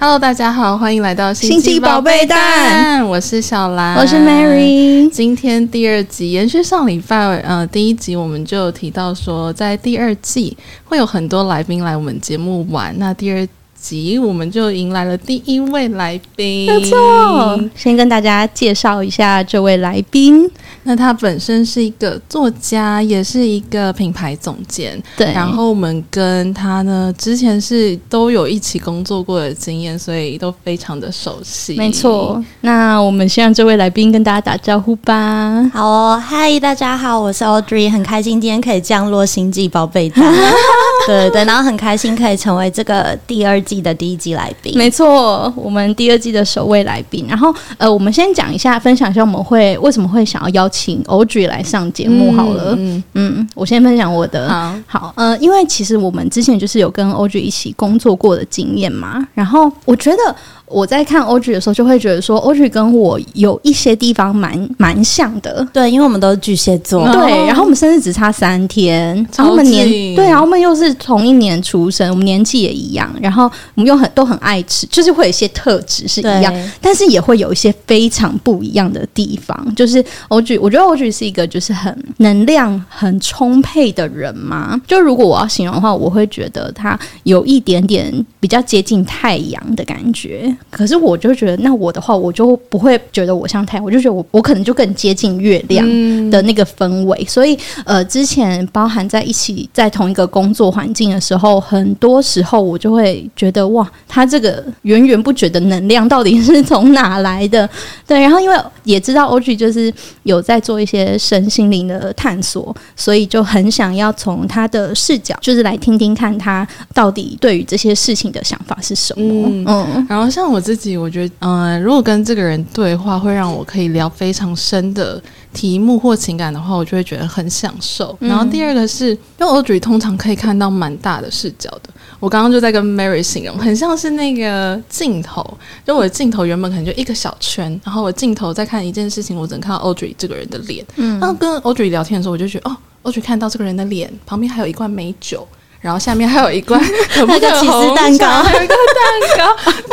Hello，大家好，欢迎来到星际宝贝蛋。我是小兰，我是 Mary。今天第二集延续上礼拜，呃，第一集我们就有提到说，在第二季会有很多来宾来我们节目玩。那第二集我们就迎来了第一位来宾，没错。先跟大家介绍一下这位来宾。那他本身是一个作家，也是一个品牌总监。对。然后我们跟他呢，之前是都有一起工作过的经验，所以都非常的熟悉。没错。那我们先让这位来宾跟大家打招呼吧。好哦，嗨，大家好，我是 Audrey，很开心今天可以降落星际宝贝蛋。对对对，然后很开心可以成为这个第二季的第一季来宾。没错，我们第二季的首位来宾。然后呃，我们先讲一下，分享一下我们会为什么会想要邀请 Audrey 来上节目好了。嗯嗯，我先分享我的。好，好，呃，因为其实我们之前就是有跟 Audrey 一起工作过的经验嘛。然后我觉得。我在看 Audrey 的时候，就会觉得说 Audrey 跟我有一些地方蛮蛮像的。对，因为我们都是巨蟹座。对，然后我们生日只差三天，然后我们年对，然后我们又是同一年出生，我们年纪也一样，然后我们又很都很爱吃，就是会有一些特质是一样，但是也会有一些非常不一样的地方。就是 Audrey，我觉得 Audrey 是一个就是很能量很充沛的人嘛。就如果我要形容的话，我会觉得他有一点点比较接近太阳的感觉。可是我就觉得，那我的话，我就不会觉得我像太阳，我就觉得我我可能就更接近月亮的那个氛围。嗯、所以呃，之前包含在一起在同一个工作环境的时候，很多时候我就会觉得哇，他这个源源不绝的能量到底是从哪来的？对，然后因为 也知道 Audrey 就是有在做一些身心灵的探索，所以就很想要从他的视角，就是来听听看他到底对于这些事情的想法是什么。嗯，嗯然后像。我自己，我觉得，嗯、呃，如果跟这个人对话，会让我可以聊非常深的题目或情感的话，我就会觉得很享受。嗯、然后第二个是，因为 Audrey 通常可以看到蛮大的视角的。我刚刚就在跟 Mary 形容，很像是那个镜头，就我的镜头原本可能就一个小圈，然后我镜头在看一件事情，我只能看到 Audrey 这个人的脸。嗯，然后跟 Audrey 聊天的时候，我就觉得，哦，Audrey 看到这个人的脸，旁边还有一罐美酒。然后下面还有一罐 可不可起司蛋糕，还有一个蛋糕。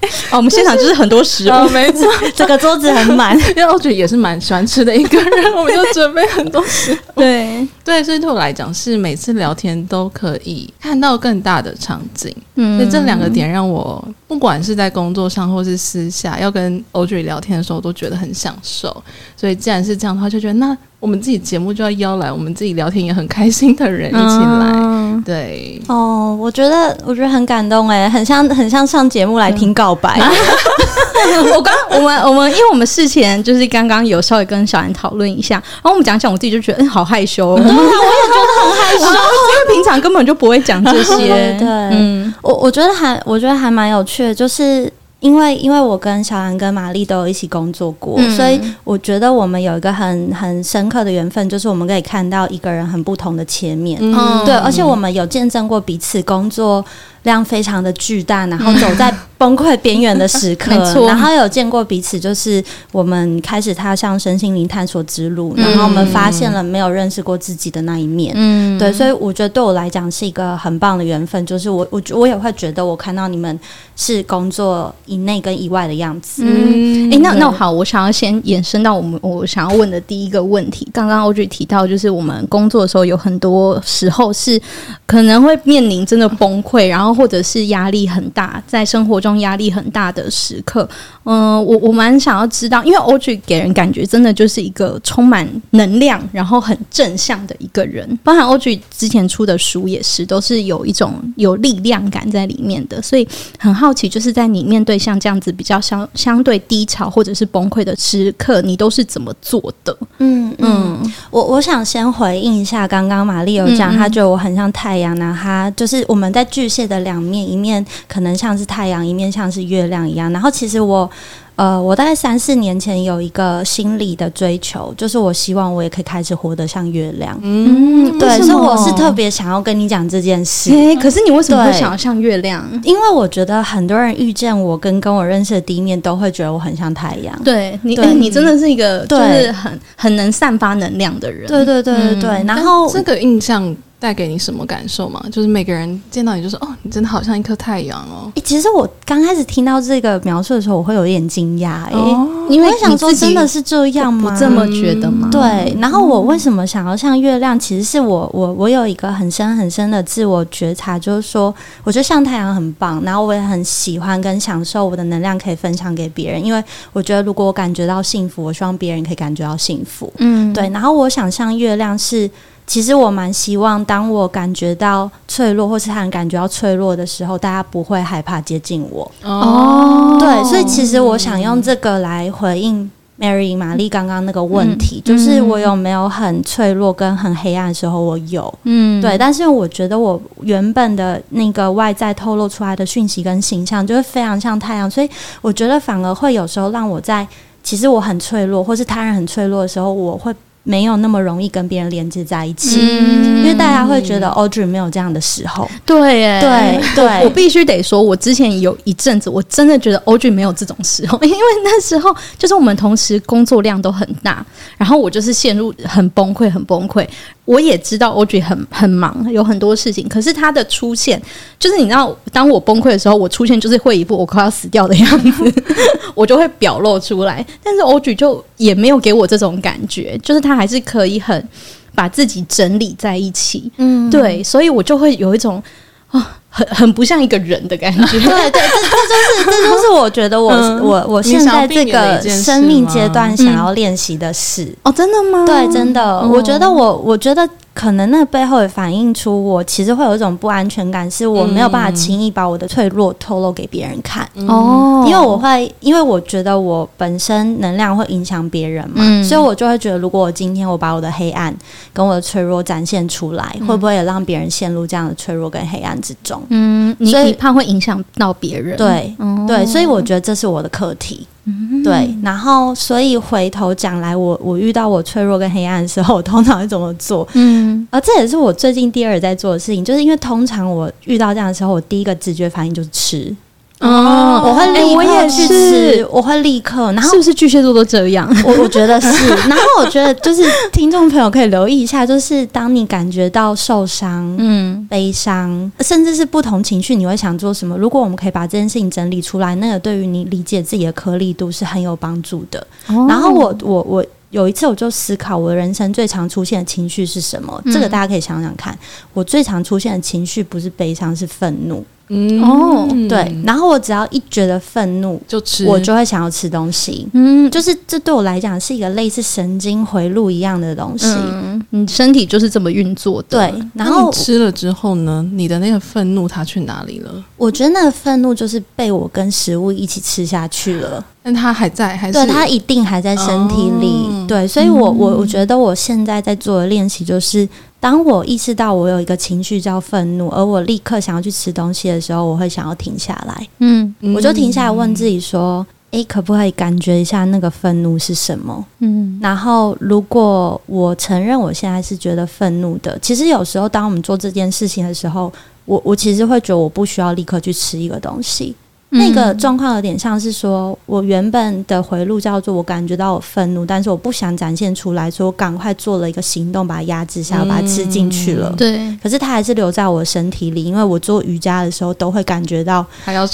对，哦，我们现场就是很多食物，哦、没错，这个桌子很满。因为我觉得也是蛮喜欢吃的一个人，我们就准备很多食物。对对，所以对我来讲，是每次聊天都可以看到更大的场景。嗯，所以这两个点让我不管是在工作上或是私下要跟 Audrey 聊天的时候，都觉得很享受。所以既然是这样的话，就觉得那。我们自己节目就要邀来我们自己聊天也很开心的人一起来，嗯、对哦，我觉得我觉得很感动哎，很像很像上节目来听告白。我刚我们我们因为我们事前就是刚刚有稍微跟小兰讨论一下，然后我们讲讲，我自己就觉得嗯好害羞，对啊，我也觉得很害羞，因为平常根本就不会讲这些。对，嗯，我我觉得还我觉得还蛮有趣的，就是。因为因为我跟小兰跟玛丽都有一起工作过，嗯、所以我觉得我们有一个很很深刻的缘分，就是我们可以看到一个人很不同的切面，嗯、对，而且我们有见证过彼此工作量非常的巨大，然后走在崩溃边缘的时刻，嗯、然后有见过彼此，就是我们开始踏上身心灵探索之路，嗯、然后我们发现了没有认识过自己的那一面，嗯，对，所以我觉得对我来讲是一个很棒的缘分，就是我我我也会觉得我看到你们是工作以内跟以外的样子，嗯，哎，那那好，我想要先延伸到我们我想要问的第一个问题，刚刚 Audrey 提到，就是我们工作的时候有很多时候是可能会面临真的崩溃，然后。或者是压力很大，在生活中压力很大的时刻，嗯、呃，我我蛮想要知道，因为 Audrey 给人感觉真的就是一个充满能量，然后很正向的一个人。包含 Audrey 之前出的书也是，都是有一种有力量感在里面的。所以很好奇，就是在你面对像这样子比较相相对低潮或者是崩溃的时刻，你都是怎么做的？嗯嗯，嗯我我想先回应一下，刚刚玛丽有讲，她觉得我很像太阳呢，她就是我们在巨蟹的。两面，一面可能像是太阳，一面像是月亮一样。然后，其实我。呃，我大概三四年前有一个心理的追求，就是我希望我也可以开始活得像月亮。嗯，对，所以我是特别想要跟你讲这件事。欸，可是你为什么会想要像月亮？因为我觉得很多人遇见我跟跟我认识的第一面，都会觉得我很像太阳。对你，你真的是一个就是很很能散发能量的人。对对对对对。然后这个印象带给你什么感受吗？就是每个人见到你就说：“哦，你真的好像一颗太阳哦。欸”其实我刚开始听到这个描述的时候，我会有点惊讶，哎、哦，因为想说真的是这样吗？不这么觉得吗？对。然后我为什么想要像月亮？其实是我我我有一个很深很深的自我觉察，就是说，我觉得像太阳很棒，然后我也很喜欢跟享受我的能量可以分享给别人，因为我觉得如果我感觉到幸福，我希望别人可以感觉到幸福。嗯，对。然后我想像月亮是。其实我蛮希望，当我感觉到脆弱，或是他人感觉到脆弱的时候，大家不会害怕接近我。哦，对，所以其实我想用这个来回应 Mary 玛丽刚刚那个问题，嗯、就是我有没有很脆弱跟很黑暗的时候？我有，嗯，对。但是我觉得我原本的那个外在透露出来的讯息跟形象，就是非常像太阳，所以我觉得反而会有时候让我在其实我很脆弱，或是他人很脆弱的时候，我会。没有那么容易跟别人连接在一起，嗯、因为大家会觉得 Audrey 没有这样的时候。对耶，对对，我，我必须得说，我之前有一阵子，我真的觉得 Audrey 没有这种时候，因为那时候就是我们同时工作量都很大，然后我就是陷入很崩溃，很崩溃。我也知道 Audrey 很很忙，有很多事情。可是他的出现，就是你知道，当我崩溃的时候，我出现就是会一副我快要死掉的样子，我就会表露出来。但是 Audrey 就也没有给我这种感觉，就是他还是可以很把自己整理在一起。嗯，对，所以我就会有一种啊。哦很很不像一个人的感觉，对对，这这就是这就是我觉得我、嗯、我我现在这个生命阶段想要练习的事、嗯、哦，真的吗？对，真的，哦、我觉得我我觉得。可能那背后也反映出我其实会有一种不安全感，是我没有办法轻易把我的脆弱透露给别人看。哦，嗯、因为我会，因为我觉得我本身能量会影响别人嘛，嗯、所以我就会觉得，如果我今天我把我的黑暗跟我的脆弱展现出来，嗯、会不会也让别人陷入这样的脆弱跟黑暗之中？嗯，所以你怕会影响到别人，对，哦、对，所以我觉得这是我的课题。嗯、对，然后所以回头讲来，我我遇到我脆弱跟黑暗的时候，我通常会怎么做？嗯，而这也是我最近第二在做的事情，就是因为通常我遇到这样的时候，我第一个直觉反应就是吃。哦，我会立刻去吃，我会立刻。然后是不是巨蟹座都这样？我我觉得是。然后我觉得就是听众朋友可以留意一下，就是当你感觉到受伤、嗯、悲伤，甚至是不同情绪，你会想做什么？如果我们可以把这件事情整理出来，那个对于你理解自己的颗粒度是很有帮助的。然后我我我有一次我就思考，我的人生最常出现的情绪是什么？这个大家可以想想看。我最常出现的情绪不是悲伤，是愤怒。嗯哦，对，然后我只要一觉得愤怒，就吃，我就会想要吃东西。嗯，就是这对我来讲是一个类似神经回路一样的东西。嗯，你身体就是这么运作的。对，然后吃了之后呢，你的那个愤怒它去哪里了？我觉得那个愤怒就是被我跟食物一起吃下去了。但它还在，还是对，它一定还在身体里。哦、对，所以我我我觉得我现在在做的练习就是。当我意识到我有一个情绪叫愤怒，而我立刻想要去吃东西的时候，我会想要停下来。嗯，我就停下来问自己说：“诶，可不可以感觉一下那个愤怒是什么？”嗯，然后如果我承认我现在是觉得愤怒的，其实有时候当我们做这件事情的时候，我我其实会觉得我不需要立刻去吃一个东西。那个状况有点像是说，我原本的回路叫做我感觉到我愤怒，但是我不想展现出来，所以我赶快做了一个行动，把它压制下，把它吃进去了。对，可是它还是留在我身体里，因为我做瑜伽的时候都会感觉到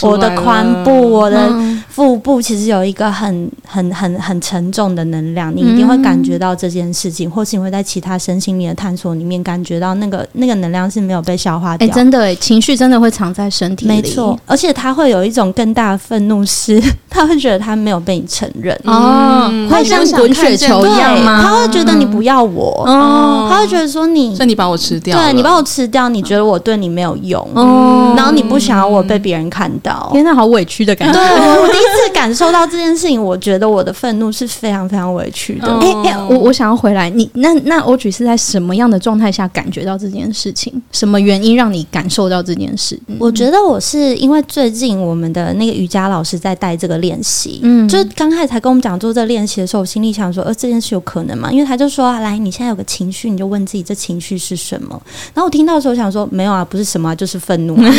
我的髋部、我的腹部其实有一个很、很、很、很沉重的能量，你一定会感觉到这件事情，或是你会在其他身心灵的探索里面感觉到那个那个能量是没有被消化掉。哎，真的哎，情绪真的会藏在身体里，没错，而且它会有一种。更大的愤怒是，他会觉得他没有被你承认哦，会像滚雪球一样吗？他会觉得你不要我哦，他会觉得说你，所以你把我吃掉，对，你把我吃掉，你觉得我对你没有用哦，然后你不想要我被别人看到，天哪，好委屈的感觉。对，我第一次感受到这件事情，我觉得我的愤怒是非常非常委屈的。哎哎，我我想要回来，你那那 Audrey 是在什么样的状态下感觉到这件事情？什么原因让你感受到这件事？我觉得我是因为最近我们的。的那个瑜伽老师在带这个练习，嗯，就是刚开始才跟我们讲做这个练习的时候，我心里想说，呃，这件事有可能吗？因为他就说，来，你现在有个情绪，你就问自己这情绪是什么。然后我听到的时候，我想说，没有啊，不是什么、啊，就是愤怒、啊。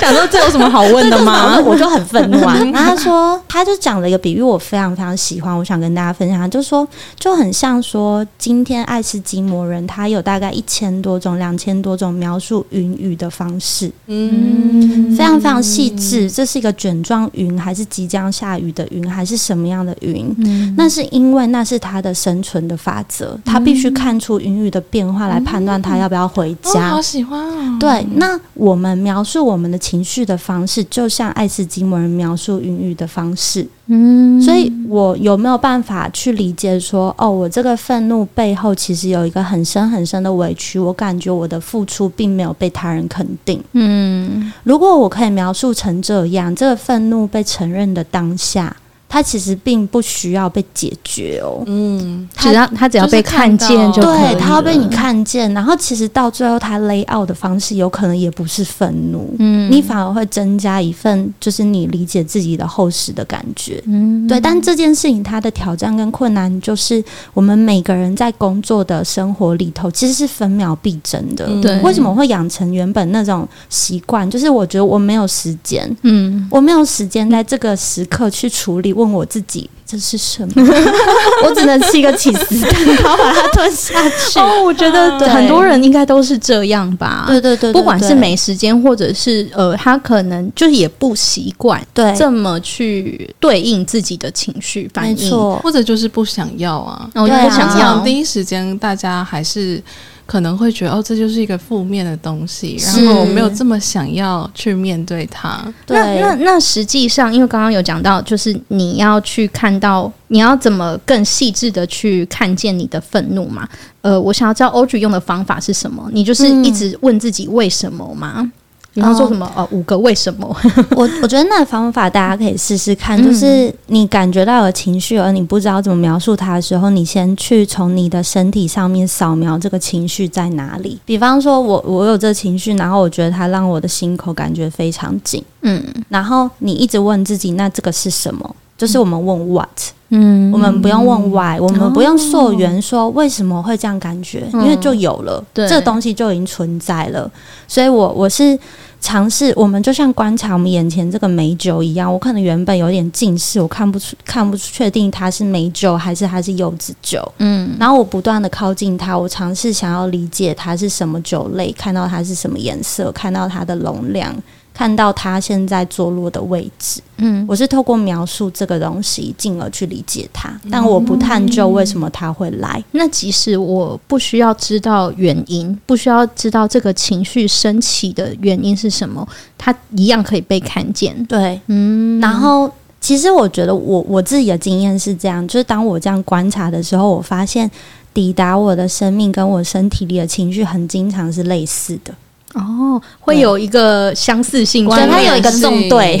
想说这有什么好问的吗？我就很愤怒啊。然后他说，他就讲了一个比喻，我非常非常喜欢，我想跟大家分享，就是说，就很像说，今天爱斯基摩人他有大概一千多种、两千多种描述云雨的方式，嗯，非常非常细致。这是一个卷状云，还是即将下雨的云，还是什么样的云？嗯，那是因为那是他的生存的法则，他必须看出云雨的变化来判断他要不要回家。好喜欢哦！对，那我们描述我们的情绪的方式，就像爱斯基摩人描述云雨的方式。嗯，所以我有没有办法去理解说，哦，我这个愤怒背后其实有一个很深很深的委屈，我感觉我的付出并没有被他人肯定。嗯，如果我可以描述成这样，这个愤怒被承认的当下。他其实并不需要被解决哦，嗯，只要他只要被看见就可以，对，他要被你看见，然后其实到最后他 lay out 的方式有可能也不是愤怒，嗯，你反而会增加一份就是你理解自己的厚实的感觉，嗯，对。但这件事情它的挑战跟困难就是我们每个人在工作的生活里头其实是分秒必争的，对。为什么会养成原本那种习惯？就是我觉得我没有时间，嗯，我没有时间在这个时刻去处理。问我自己这是什么？我只能吃一个起司蛋糕把它吞下去。哦，我觉得很多人应该都是这样吧。对对对，对，不管是没时间，或者是呃，他可能就是也不习惯对这么去对应自己的情绪反应，或者就是不想要啊。然后就不想要，第一时间大家还是。可能会觉得哦，这就是一个负面的东西，然后我没有这么想要去面对它。对，那那那实际上，因为刚刚有讲到，就是你要去看到，你要怎么更细致的去看见你的愤怒嘛？呃，我想要知道 Audrey 用的方法是什么？你就是一直问自己为什么吗？嗯比方说什么？哦，五个为什么？我我觉得那个方法大家可以试试看，就是你感觉到有情绪，而你不知道怎么描述它的时候，你先去从你的身体上面扫描这个情绪在哪里。比方说我我有这情绪，然后我觉得它让我的心口感觉非常紧，嗯，然后你一直问自己，那这个是什么？就是我们问 what，嗯，我们不用问 why，我们不用溯源说为什么会这样感觉，因为就有了，这个东西就已经存在了。所以我我是。尝试，我们就像观察我们眼前这个美酒一样。我可能原本有点近视，我看不出、看不出确定它是美酒还是它是柚子酒。嗯，然后我不断的靠近它，我尝试想要理解它是什么酒类，看到它是什么颜色，看到它的容量。看到他现在坐落的位置，嗯，我是透过描述这个东西，进而去理解它，但我不探究为什么他会来。嗯。那即使我不需要知道原因，不需要知道这个情绪升起的原因是什么，它一样可以被看见。对，嗯。然后，其实我觉得我我自己的经验是这样，就是当我这样观察的时候，我发现抵达我的生命跟我身体里的情绪，很经常是类似的。哦，会有一个相似性，对，它有一个纵对，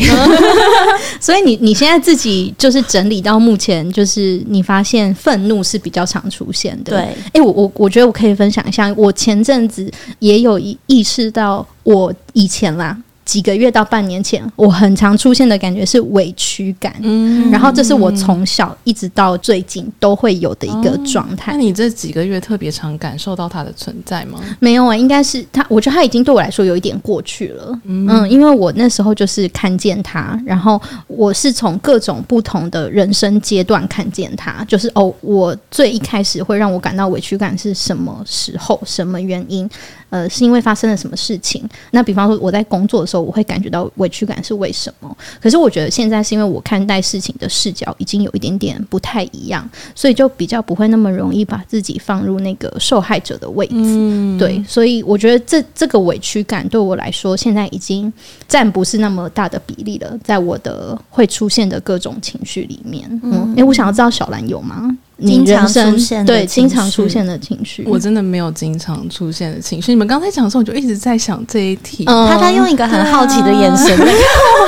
所以你你现在自己就是整理到目前，就是你发现愤怒是比较常出现的。对，哎，我我我觉得我可以分享一下，我前阵子也有意意识到，我以前啦。几个月到半年前，我很常出现的感觉是委屈感，嗯，然后这是我从小一直到最近都会有的一个状态。哦，那你这几个月特别常感受到它的存在吗？没有啊，应该是他，我觉得他已经对我来说有一点过去了。嗯，嗯，因为我那时候就是看见他，然后我是从各种不同的人生阶段看见他，就是哦，我最一开始会让我感到委屈感是什么时候？什么原因？呃，是因为发生了什么事情？那比方说我在工作的时候，我会感觉到委屈感是为什么？可是我觉得现在是因为我看待事情的视角已经有一点点不太一样，所以就比较不会那么容易把自己放入那个受害者的位置。嗯、对，所以我觉得这这个委屈感对我来说，现在已经占不是那么大的比例了，在我的会出现的各种情绪里面。嗯，哎、欸，我想要知道小兰有吗？经常出现对经常出现的情绪，我真的没有经常出现的情绪。你们刚才讲的时候，我就一直在想这一题。嗯、他他用一个很好奇的眼神在看我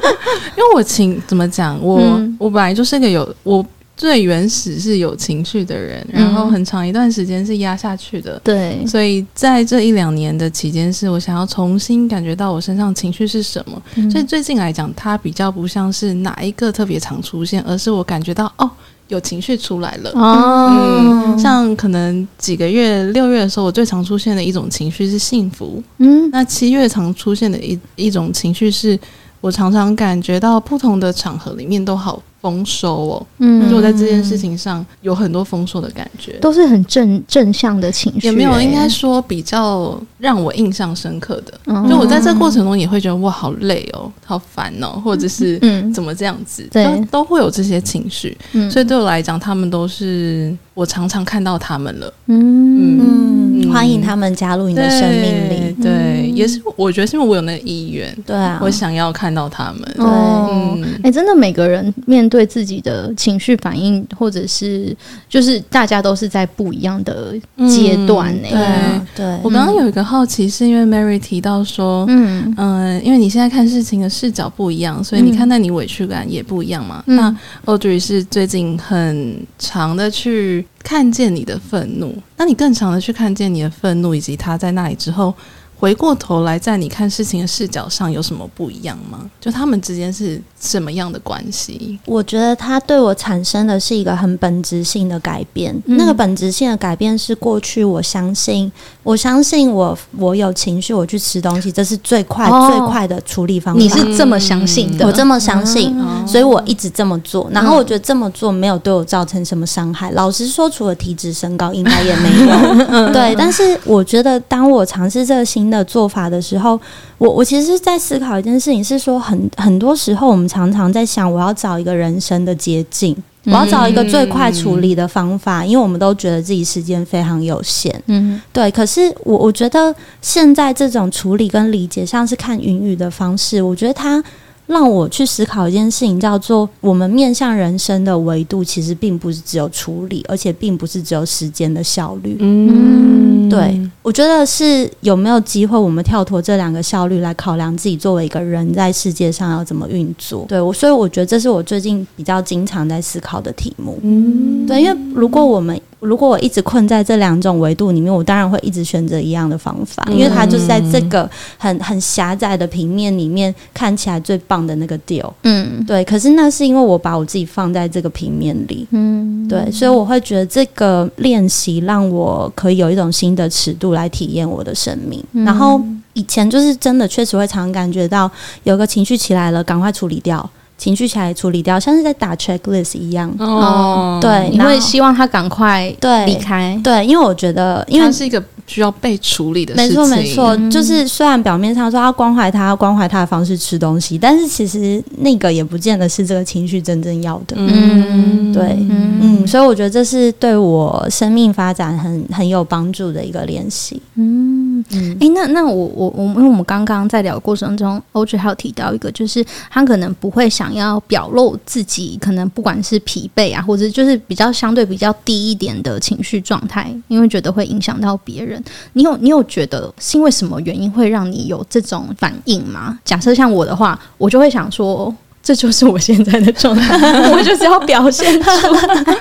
们，因为我情怎么讲，我、嗯、我本来就是个有我最原始是有情绪的人，然后很长一段时间是压下去的。对，所以在这一两年的期间，是我想要重新感觉到我身上情绪是什么。嗯、所以最近来讲，它比较不像是哪一个特别常出现，而是我感觉到哦，有情绪出来了。哦、嗯，像可能几个月六月的时候，我最常出现的一种情绪是幸福。嗯，那七月常出现的一一种情绪是，我常常感觉到不同的场合里面都好。丰收哦，嗯，就我在这件事情上有很多丰收的感觉，都是很正正向的情绪，欸，有没有？应该说比较让我印象深刻的，嗯、就我在这过程中也会觉得哇，好累哦，好烦哦，或者是嗯，怎么这样子，对、嗯，都会有这些情绪，嗯，所以对我来讲，他们都是我常常看到他们了，嗯。嗯。欢迎他们加入你的生命里，对，对也是我觉得是因为我有那个意愿，对啊，我想要看到他们，对，哎、嗯。欸，真的每个人面对自己的情绪反应，或者是就是大家都是在不一样的阶段呢、欸，对，对我刚刚有一个好奇，是因为 Mary 提到说，嗯嗯、呃，因为你现在看事情的视角不一样，所以你看待你委屈感也不一样嘛，嗯、那 Audrey 是最近很长的去。看见你的愤怒，那你更长的去看见你的愤怒，以及他在那里之后。回过头来，在你看事情的视角上有什么不一样吗？就他们之间是什么样的关系？我觉得他对我产生的是一个很本质性的改变。嗯、那个本质性的改变是过去我相信，我相信我我有情绪，我去吃东西，这是最快、哦、最快的处理方法。你是这么相信的？我这么相信，嗯、所以我一直这么做。然后我觉得这么做没有对我造成什么伤害。老实说，除了体脂升高，应该也没有。对，但是我觉得当我尝试这个新的做法的时候，我我其实是在思考一件事情，是说很很多时候我们常常在想，我要找一个人生的捷径，我要找一个最快处理的方法，因为我们都觉得自己时间非常有限。嗯，对。可是我我觉得现在这种处理跟理解，像是看云雨的方式，我觉得它。让我去思考一件事情，叫做我们面向人生的维度，其实并不是只有处理，而且并不是只有时间的效率。嗯，对，我觉得是有没有机会，我们跳脱这两个效率来考量自己作为一个人在世界上要怎么运作。对，我所以我觉得这是我最近比较经常在思考的题目。嗯，对，因为如果我们如果我一直困在这两种维度里面，我当然会一直选择一样的方法，因为它就是在这个很很狭窄的平面里面看起来最棒的那个 deal。嗯，对。可是那是因为我把我自己放在这个平面里，嗯，对，所以我会觉得这个练习让我可以有一种新的尺度来体验我的生命。然后以前就是真的确实会常常感觉到有个情绪起来了，赶快处理掉。情绪起来处理掉，像是在打 checklist 一样。哦，对，你会希望他赶快对离开，对，因为我觉得，因为它是一个需要被处理的事情。没错，没错，嗯、就是虽然表面上说要关怀他，关怀他的方式吃东西，但是其实那个也不见得是这个情绪真正要的。嗯，对，嗯，嗯，所以我觉得这是对我生命发展很很有帮助的一个练习。嗯嗯，哎、那那我我我，因为我们刚刚在聊的过程中，Audrey 还有提到一个，就是他可能不会想。想要表露自己，可能不管是疲惫啊，或者就是比较相对比较低一点的情绪状态，因为觉得会影响到别人。你有你有觉得是因为什么原因会让你有这种反应吗？假设像我的话，我就会想说，这就是我现在的状态，我就是要表现出来。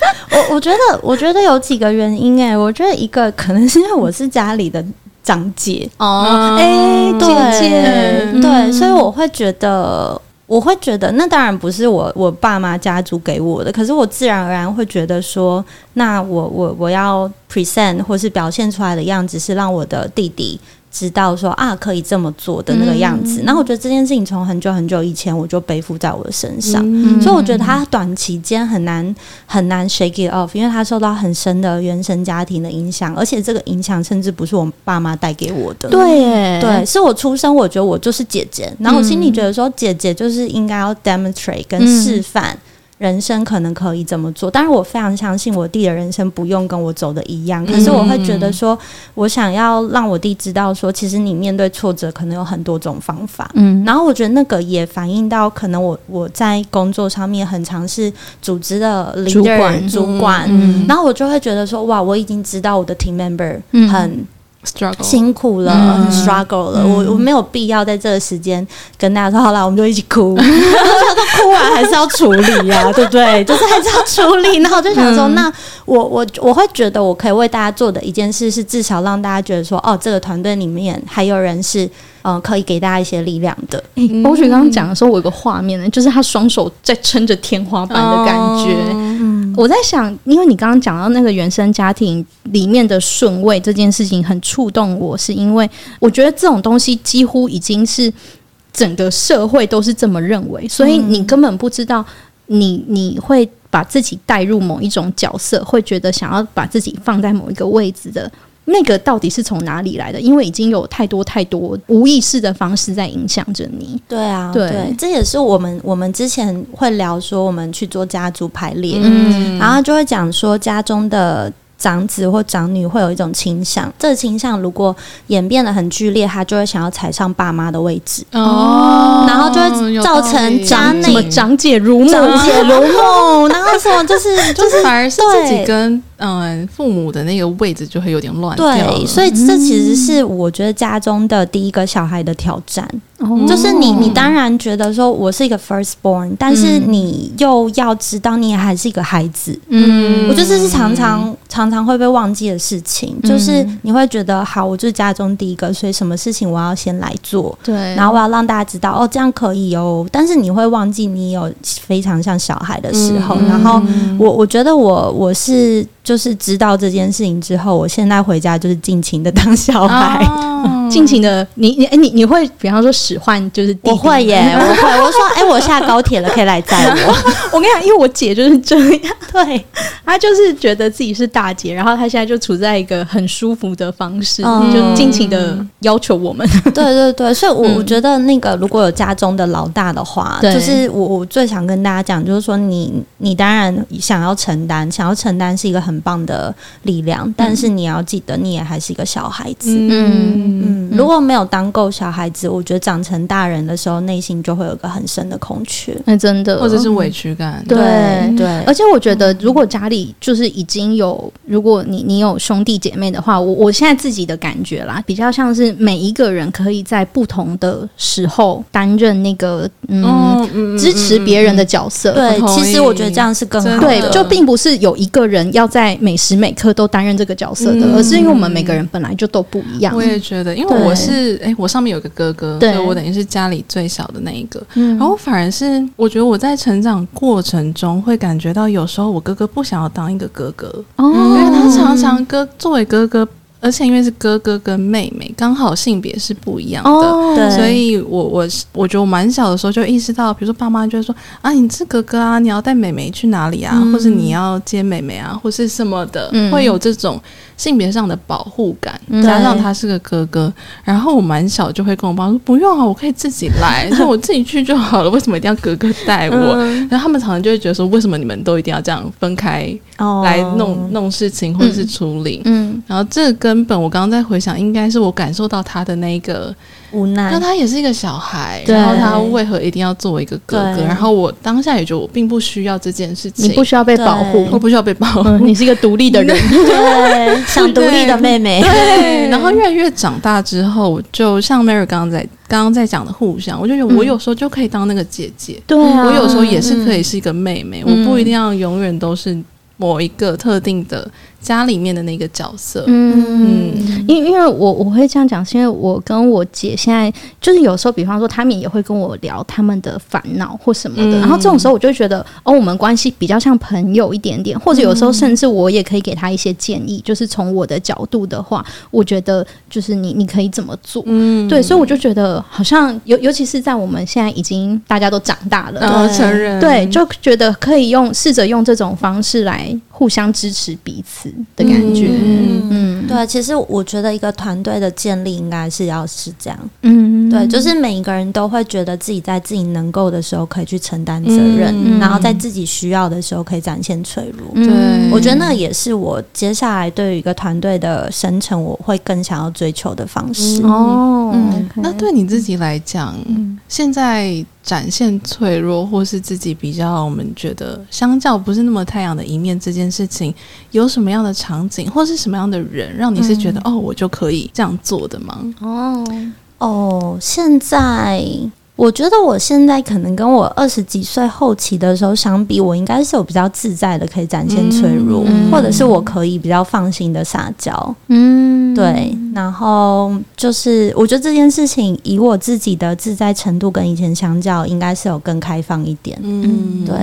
我我觉得，我觉得有几个原因哎、欸，我觉得一个可能是因为我是家里的长姐哦，哎、欸，姐姐，对，对，所以我会觉得。我会觉得，那当然不是我我爸妈家族给我的，可是我自然而然会觉得说，那我我我要 present 或是表现出来的样子是让我的弟弟。知道说啊，可以这么做的那个样子。然后我觉得这件事情从很久很久以前我就背负在我的身上，所以我觉得他短期间很难很难 shake it off，因为他受到很深的原生家庭的影响，而且这个影响甚至不是我爸妈带给我的。对耶，对，是我出生，我觉得我就是姐姐，然后我心里觉得说姐姐就是应该要 demonstrate 跟示范。人生可能可以怎么做？当然，我非常相信我弟的人生不用跟我走的一样。可是，我会觉得说，我想要让我弟知道说，其实你面对挫折可能有很多种方法。嗯，然后我觉得那个也反映到，可能我我在工作上面很常是组织的 leader, 主管，主管。嗯，然后我就会觉得说，哇，我已经知道我的 team member 很。Struggle 辛苦了，嗯、struggle 了。嗯、我我没有必要在这个时间跟大家说好了，我们就一起哭。我想说哭完还是要处理呀、啊，对不对？就是还是要处理。然后就想说，嗯、那我我我会觉得我可以为大家做的一件事是，至少让大家觉得说，哦，这个团队里面还有人是嗯、呃，可以给大家一些力量的。欧雪刚刚讲的时候，我有个画面呢，就是他双手在撑着天花板的感觉。嗯我在想，因为你刚刚讲到那个原生家庭里面的顺位这件事情很触动我，是因为我觉得这种东西几乎已经是整个社会都是这么认为，所以你根本不知道你你会把自己带入某一种角色，会觉得想要把自己放在某一个位置的。那个到底是从哪里来的？因为已经有太多太多无意识的方式在影响着你。对啊，对，对，这也是我们我们之前会聊说，我们去做家族排列，嗯，然后就会讲说家中的。长子或长女会有一种倾向，这个倾向如果演变的很剧烈，他就会想要踩上爸妈的位置。哦，然后就会造成家内什么长姐如梦，长姐如梦，然后什么就是 就是反而是自己跟嗯父母的那个位置就会有点乱掉。对，所以这其实是我觉得家中的第一个小孩的挑战。哦、就是你，你当然觉得说我是一个 firstborn，但是你又要知道你还是一个孩子。嗯，我觉得这是常常常常常会被忘记的事情，嗯、就是你会觉得好，我就是家中第一个，所以什么事情我要先来做。对，然后我要让大家知道哦，这样可以哦。但是你会忘记你有非常像小孩的时候。嗯、然后我我觉得我我是就是知道这件事情之后，我现在回家就是尽情的当小孩。哦尽情的，你你哎，你你会比方说使唤，就是弟弟我会耶，我会。我说哎，我下高铁了，可以来载我。我跟你讲，因为我姐就是这样，对，她就是觉得自己是大姐，然后她现在就处在一个很舒服的方式，嗯、就尽情的要求我们。对对对，所以我我觉得那个如果有家中的老大的话，嗯、就是我我最想跟大家讲，就是说你你当然想要承担，想要承担是一个很棒的力量，但是你要记得，你也还是一个小孩子。嗯嗯。嗯如果没有当够小孩子，我觉得长成大人的时候，内心就会有一个很深的空缺。那真的，或者是委屈感。对对，而且我觉得，如果家里就是已经有，如果你你有兄弟姐妹的话，我我现在自己的感觉啦，比较像是每一个人可以在不同的时候担任那个嗯支持别人的角色。对，其实我觉得这样是更好的。对，就并不是有一个人要在每时每刻都担任这个角色的，而是因为我们每个人本来就都不一样。我也觉得，因为。我是哎、欸，我上面有个哥哥，对所以我等于是家里最小的那一个。嗯、然后反而是我觉得我在成长过程中会感觉到，有时候我哥哥不想要当一个哥哥，哦、因为他常常哥作为哥哥。而且因为是哥哥跟妹妹，刚好性别是不一样的，哦、所以我我我觉得我蛮小的时候就意识到，比如说爸妈就会说啊，你是哥哥啊，你要带妹妹去哪里啊，嗯、或者你要接妹妹啊，或是什么的，嗯、会有这种性别上的保护感，嗯、加上他是个哥哥，然后我蛮小就会跟我爸说不用啊，我可以自己来，说我自己去就好了，为什么一定要哥哥带我？嗯、然后他们常常就会觉得说，为什么你们都一定要这样分开来弄、哦、弄事情或者是处理？嗯，嗯然后这根本我刚刚在回想，应该是我感受到他的那个无奈。那他也是一个小孩，然后他为何一定要作为一个哥哥？然后我当下也觉得我并不需要这件事情，你不需要被保护，我不需要被保护，嗯、你是一个独立的人，对，想独立的妹妹。然后越来越长大之后，就像 Mary 刚刚在刚刚在讲的互相，我就觉得我有时候就可以当那个姐姐，对、啊、我有时候也是可以是一个妹妹，嗯、我不一定要永远都是某一个特定的。家里面的那个角色，嗯，因为因为我我会这样讲，是因为我跟我姐现在就是有时候，比方说他们也会跟我聊他们的烦恼或什么的，嗯、然后这种时候我就觉得哦，我们关系比较像朋友一点点，或者有时候甚至我也可以给他一些建议，就是从我的角度的话，我觉得就是你你可以怎么做，嗯，对，所以我就觉得好像尤尤其是在我们现在已经大家都长大了，成人，对，就觉得可以用试着用这种方式来互相支持彼此。的感觉，嗯，嗯对，其实我觉得一个团队的建立应该是要是这样，嗯，对，就是每一个人都会觉得自己在自己能够的时候可以去承担责任，嗯、然后在自己需要的时候可以展现脆弱。对、嗯，我觉得那也是我接下来对于一个团队的生成，我会更想要追求的方式。哦，嗯，那对你自己来讲，嗯、现在。展现脆弱，或是自己比较我们觉得相较不是那么太阳的一面这件事情，有什么样的场景，或是什么样的人，让你是觉得、嗯、哦，我就可以这样做的吗？哦哦，现在。我觉得我现在可能跟我二十几岁后期的时候相比，我应该是有比较自在的，可以展现脆弱，嗯、或者是我可以比较放心的撒娇。嗯，对。然后就是，我觉得这件事情以我自己的自在程度跟以前相较，应该是有更开放一点。嗯，对。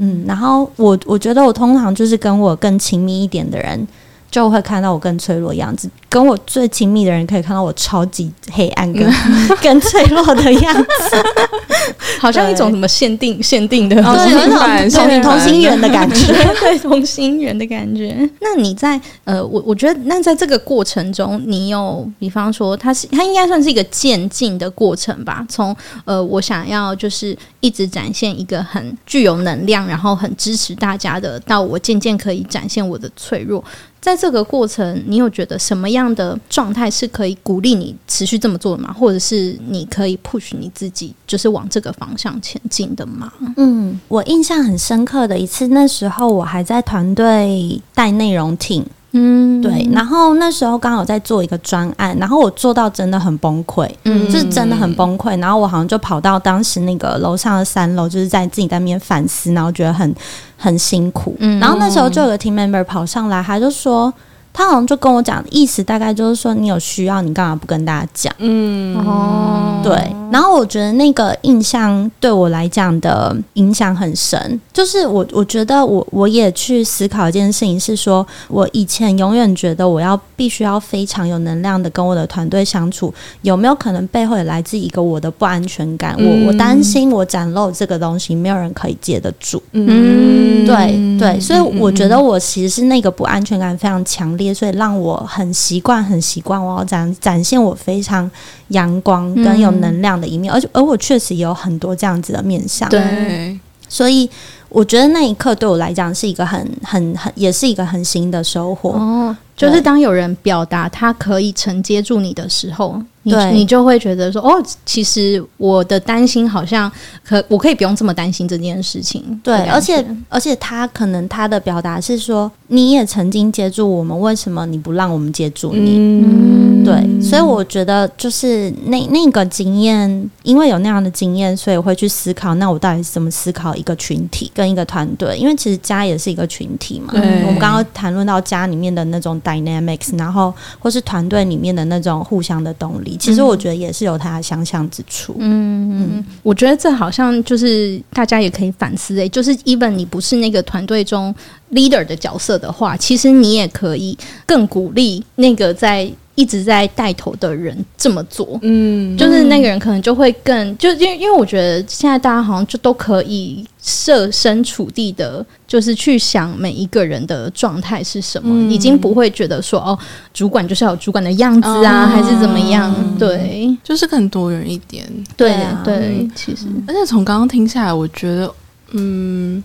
嗯，然后我我觉得我通常就是跟我更亲密一点的人。就会看到我更脆弱的样子，跟我最亲密的人可以看到我超级黑暗跟 更脆弱的样子，好像一种什么限定限定的，对，同同心圆的感觉，对，同心圆的感觉。那你在呃，我我觉得那在这个过程中，你有比方说，它是它应该算是一个渐进的过程吧？从呃，我想要就是一直展现一个很具有能量，然后很支持大家的，到我渐渐可以展现我的脆弱。在这个过程，你有觉得什么样的状态是可以鼓励你持续这么做的吗？或者是你可以 push 你自己，就是往这个方向前进的吗？嗯，我印象很深刻的一次，那时候我还在团队带内容挺。嗯，对。然后那时候刚好在做一个专案，然后我做到真的很崩溃，嗯，就是真的很崩溃。然后我好像就跑到当时那个楼上的三楼，就是在自己在那边反思，然后觉得很很辛苦。嗯，然后那时候就有个 team member 跑上来，他就说。他好像就跟我讲，意思大概就是说，你有需要，你干嘛不跟大家讲？嗯，哦，对。然后我觉得那个印象对我来讲的影响很深，就是我我觉得我我也去思考一件事情，是说我以前永远觉得我要必须要非常有能量的跟我的团队相处，有没有可能背后也来自一个我的不安全感？嗯、我我担心我展露这个东西，没有人可以接得住。嗯，对对，所以我觉得我其实是那个不安全感非常强烈。所以让我很习惯，很习惯我要展展现我非常阳光跟有能量的一面，而且而我确实也有很多这样子的面相。对，所以我觉得那一刻对我来讲是一个很很很，也是一个很新的收获。哦，就是当有人表达他可以承接住你的时候。对，你就会觉得说，哦，其实我的担心好像可，我可以不用这么担心这件事情。对，而且而且他可能他的表达是说，你也曾经接住我们，为什么你不让我们接住你？嗯，对，所以我觉得就是那那个经验，因为有那样的经验，所以我会去思考，那我到底是怎么思考一个群体跟一个团队？因为其实家也是一个群体嘛。对，我们刚刚谈论到家里面的那种 dynamics，然后或是团队里面的那种互相的动力。其实我觉得也是有它的相像之处。嗯嗯，我觉得这好像就是大家也可以反思诶、欸，就是 even 你不是那个团队中 leader 的角色的话，其实你也可以更鼓励那个在。一直在带头的人这么做，嗯，就是那个人可能就会更，就因为因为我觉得现在大家好像就都可以设身处地的，就是去想每一个人的状态是什么，嗯、已经不会觉得说哦，主管就是要有主管的样子啊，哦、还是怎么样？对，就是更多元一点。对啊，对，其实，而且从刚刚听下来，我觉得，嗯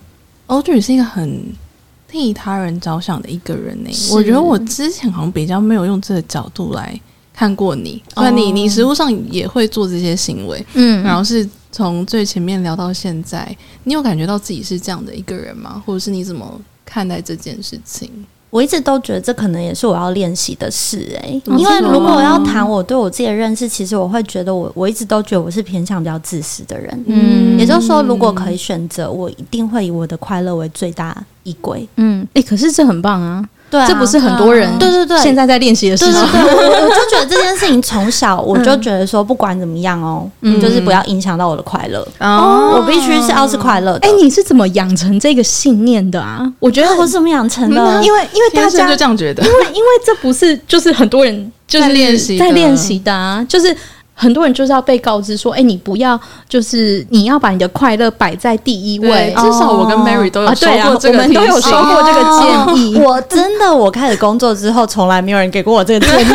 ，Audrey 是一个很。替他人着想的一个人呢、欸，我觉得我之前好像比较没有用这个角度来看过你，所以你你实物上也会做这些行为，嗯，然后是从最前面聊到现在，你有感觉到自己是这样的一个人吗？或者是你怎么看待这件事情？我一直都觉得这可能也是我要练习的事诶、欸，因为如果我要谈我对我自己的认识，其实我会觉得我我一直都觉得我是偏向比较自私的人，嗯，也就是说，如果可以选择，我一定会以我的快乐为最大依归，嗯，诶，可是这很棒啊。对啊，这不是很多人对对对现在在练习的事情。对对对，我就觉得这件事情从小我就觉得说，不管怎么样哦，嗯，就是不要影响到我的快乐哦，我必须是要是快乐的。哎，你是怎么养成这个信念的啊？我觉得我是怎么养成的，因为因为大家就这样觉得，因为因为这不是就是很多人就是练习在练习的啊，就是。很多人就是要被告知说，哎、欸，你不要，就是你要把你的快乐摆在第一位。至少我跟 Mary 都有说过这个、啊啊，我们都有说过这个建议。我真的，我开始工作之后，从来没有人给过我这个建议。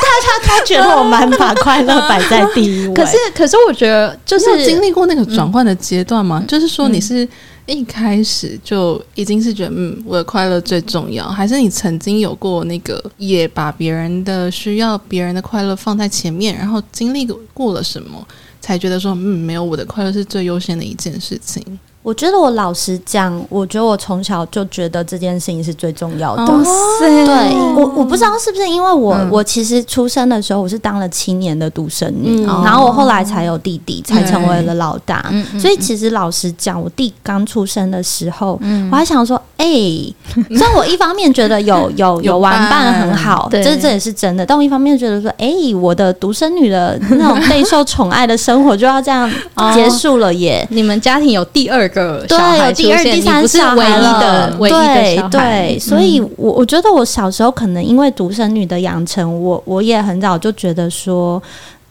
他他他觉得我蛮把快乐摆在第一位。可是可是，我觉得就是经历过那个转换的阶段嘛，嗯、就是说你是。一开始就已经是觉得，嗯，我的快乐最重要，还是你曾经有过那个，也把别人的需要、别人的快乐放在前面，然后经历过了什么，才觉得说，嗯，没有我的快乐是最优先的一件事情。我觉得我老实讲，我觉得我从小就觉得这件事情是最重要的。哇塞！对，我我不知道是不是因为我、嗯、我其实出生的时候我是当了七年的独生女，嗯、然后我后来才有弟弟，才成为了老大。嗯、所以其实老实讲，我弟刚出生的时候，嗯、我还想说，哎、欸，虽然我一方面觉得有有 有玩伴很好，这这也是真的，但我一方面觉得说，哎、欸，我的独生女的那种备受宠爱的生活就要这样 结束了耶！你们家庭有第二个？对，有第二、第三小孩了。对对，所以我我觉得我小时候可能因为独生女的养成，我我也很早就觉得说，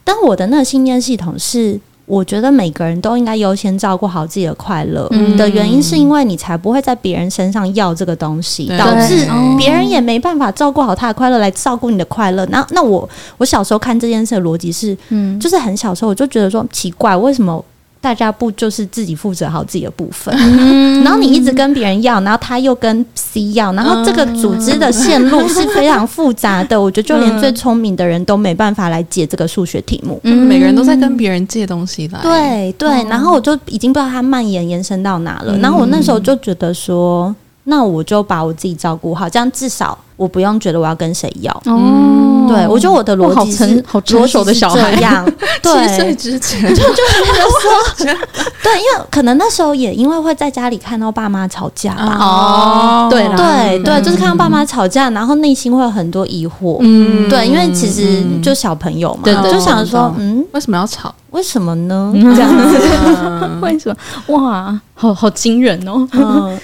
但我的那个信念系统是，我觉得每个人都应该优先照顾好自己的快乐的原因，是因为你才不会在别人身上要这个东西，导致别人也没办法照顾好他的快乐来照顾你的快乐。那那我我小时候看这件事的逻辑是，嗯，就是很小时候我就觉得说奇怪，为什么？大家不就是自己负责好自己的部分，嗯、然后你一直跟别人要，然后他又跟 C 要，然后这个组织的线路是非常复杂的。我觉得就连最聪明的人都没办法来解这个数学题目。嗯，每个人都在跟别人借东西来。对对，然后我就已经不知道它蔓延延伸到哪了。然后我那时候就觉得说，那我就把我自己照顾好，这样至少。我不用觉得我要跟谁要，哦，对，我觉得我的逻辑是好成熟的小孩，对，七岁之前。就就是说，对，因为可能那时候也因为会在家里看到爸妈吵架吧，哦，对对对，就是看到爸妈吵架，然后内心会有很多疑惑，嗯，对，因为其实就小朋友嘛，就想说，嗯，为什么要吵？为什么呢？这样子，为什么？哇，好好惊人哦！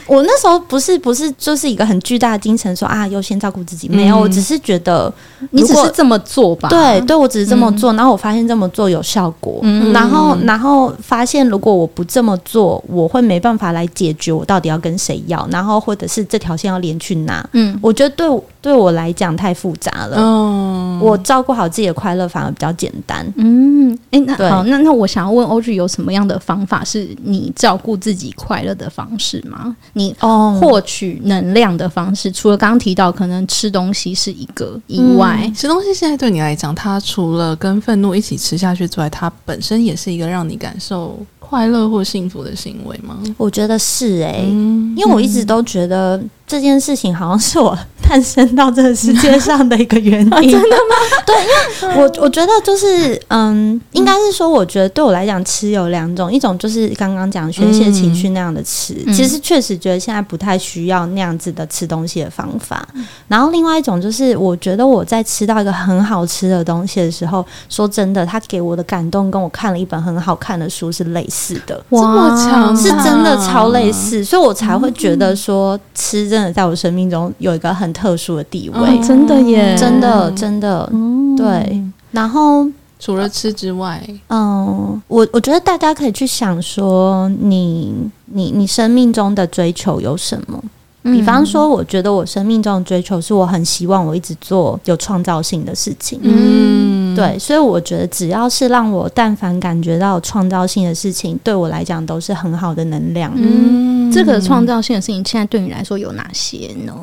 我那时候不是不是就是一个很巨大的精神，说啊优先。照顾自己没有，我只是觉得你只是这么做吧。对对，我只是这么做，然后我发现这么做有效果，然后然后发现如果我不这么做，我会没办法来解决我到底要跟谁要，然后或者是这条线要连去哪。嗯，我觉得对对我来讲太复杂了。嗯，我照顾好自己的快乐反而比较简单。嗯，哎，那好，那那我想要问 Audrey 有什么样的方法是你照顾自己快乐的方式吗？你哦，获取能量的方式，除了刚刚提到可能。吃东西是一个意外，嗯，吃东西现在对你来讲，它除了跟愤怒一起吃下去之外，它本身也是一个让你感受快乐或幸福的行为吗？我觉得是诶、欸，嗯、因为我一直都觉得。这件事情好像是我诞生到这个世界上的一个原因，啊、真的吗？对，因为我我觉得就是，嗯，应该是说，我觉得对我来讲，吃有两种，一种就是刚刚讲宣泄情绪那样的吃，嗯、其实确实觉得现在不太需要那样子的吃东西的方法。嗯、然后另外一种就是，我觉得我在吃到一个很好吃的东西的时候，说真的，他给我的感动跟我看了一本很好看的书是类似的，哇。这么强，是真的超类似，所以我才会觉得说吃。真的在我生命中有一个很特殊的地位，哦、真的耶，真的真的，嗯、对。然后除了吃之外，嗯，我我觉得大家可以去想说你，你你你生命中的追求有什么？比方说，我觉得我生命中的追求是我很希望我一直做有创造性的事情。嗯，对，所以我觉得只要是让我但凡感觉到创造性的事情，对我来讲都是很好的能量。嗯，这个创造性的事情现在对你来说有哪些呢？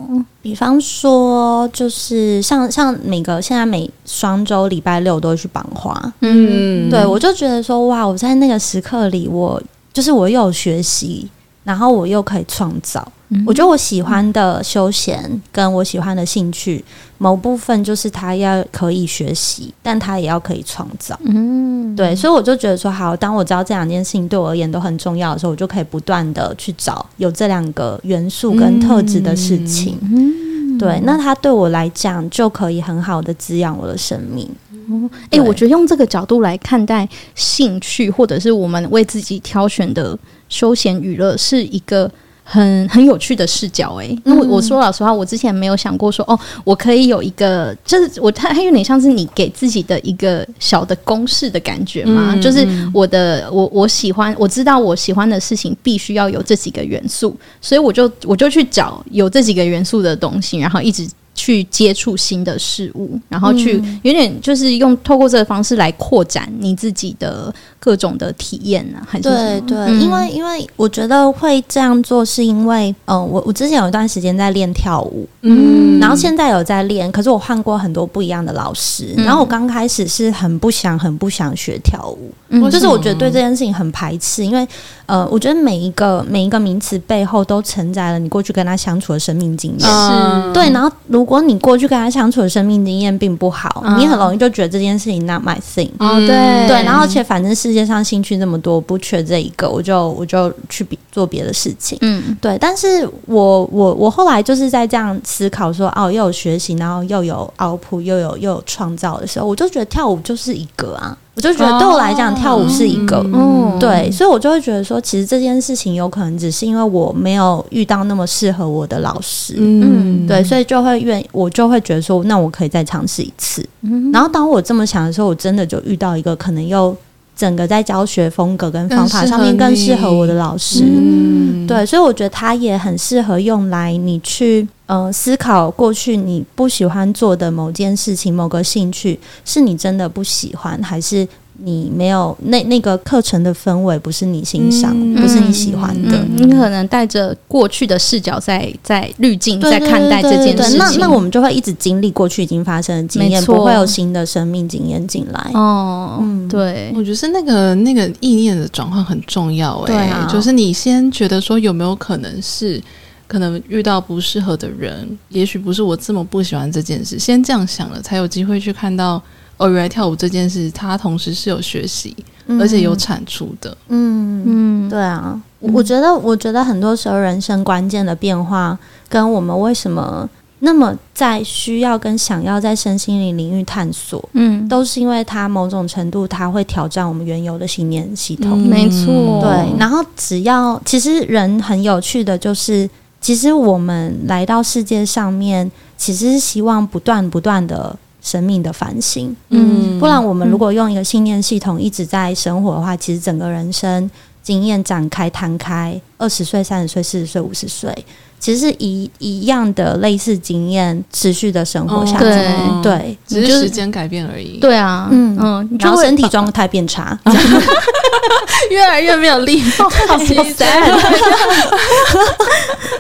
比方说，就是像像每个现在每双周礼拜六都会去绑花。嗯，对，我就觉得说，哇，我在那个时刻里，我就是我又有学习，然后我又可以创造。我觉得我喜欢的休闲跟我喜欢的兴趣，某部分就是他要可以学习，但他也要可以创造。嗯，对，所以我就觉得说，好，当我知道这两件事情对我而言都很重要的时候，我就可以不断的去找有这两个元素跟特质的事情。嗯，对，那它对我来讲就可以很好的滋养我的生命。嗯，哎，我觉得用这个角度来看待兴趣，或者是我们为自己挑选的休闲娱乐，是一个。很很有趣的视角哎、欸，因为我说老实话，我之前没有想过说哦，我可以有一个，就是我它它有点像是你给自己的一个小的公式的感觉嘛，嗯、就是我的我我喜欢，我知道我喜欢的事情必须要有这几个元素，所以我就我就去找有这几个元素的东西，然后一直。去接触新的事物，然后去有点就是用透过这个方式来扩展你自己的各种的体验呢、啊？还是对对，嗯、因为因为我觉得会这样做，是因为嗯、呃，我我之前有一段时间在练跳舞，嗯，然后现在有在练，可是我换过很多不一样的老师，嗯、然后我刚开始是很不想很不想学跳舞，嗯，就是我觉得对这件事情很排斥，因为呃，我觉得每一个每一个名词背后都承载了你过去跟他相处的生命经验，是。对，然后如果你过去跟他相处的生命经验并不好，嗯、你很容易就觉得这件事情 not my thing，哦，对。对，然后而且反正世界上兴趣那么多，不缺这一个，我就我就去比做别的事情，嗯，对。但是我我我后来就是在这样思考说，哦，又有学习，然后又有 output，又有又有创造的时候，我就觉得跳舞就是一个啊。我就觉得对我来讲，跳舞是一个，嗯，对，所以我就会觉得说，其实这件事情有可能只是因为我没有遇到那么适合我的老师，嗯，对，所以就会愿我就会觉得说，那我可以再尝试一次。然后当我这么想的时候，我真的就遇到一个可能又整个在教学风格跟方法上面更适合我的老师，嗯，对，所以我觉得他也很适合用来你去。嗯、呃，思考过去你不喜欢做的某件事情、某个兴趣，是你真的不喜欢，还是你没有那那个课程的氛围不是你欣赏，嗯、不是你喜欢的？嗯嗯、你可能带着过去的视角在在滤镜在看待这件事情，那那我们就会一直经历过去已经发生的经验，不会有新的生命经验进来。哦，嗯，对，我觉得是那个那个意念的转换很重要、欸。哎、啊，就是你先觉得说有没有可能是。可能遇到不适合的人，也许不是我这么不喜欢这件事。先这样想了，才有机会去看到哦，原来跳舞这件事，它同时是有学习，嗯、而且有产出的。嗯嗯，对啊，嗯、我觉得，我觉得很多时候人生关键的变化，跟我们为什么那么在需要跟想要在身心灵领域探索，嗯，都是因为它某种程度，它会挑战我们原有的信念系统。嗯、没错，对。然后只要，其实人很有趣的就是。其实我们来到世界上面，其实是希望不断不断的生命的反省。嗯，不然我们如果用一个信念系统一直在生活的话，其实整个人生经验展开摊开，二十岁、三十岁、四十岁、五十岁。其实是一一样的类似经验，持续的生活下去，哦、对，只是时间改变而已。对啊，嗯嗯，然后身体状态变差，越来越没有力。好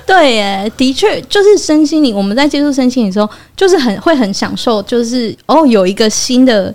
对耶，的确就是身心灵。我们在接触身心灵的时候，就是很会很享受，就是哦，有一个新的。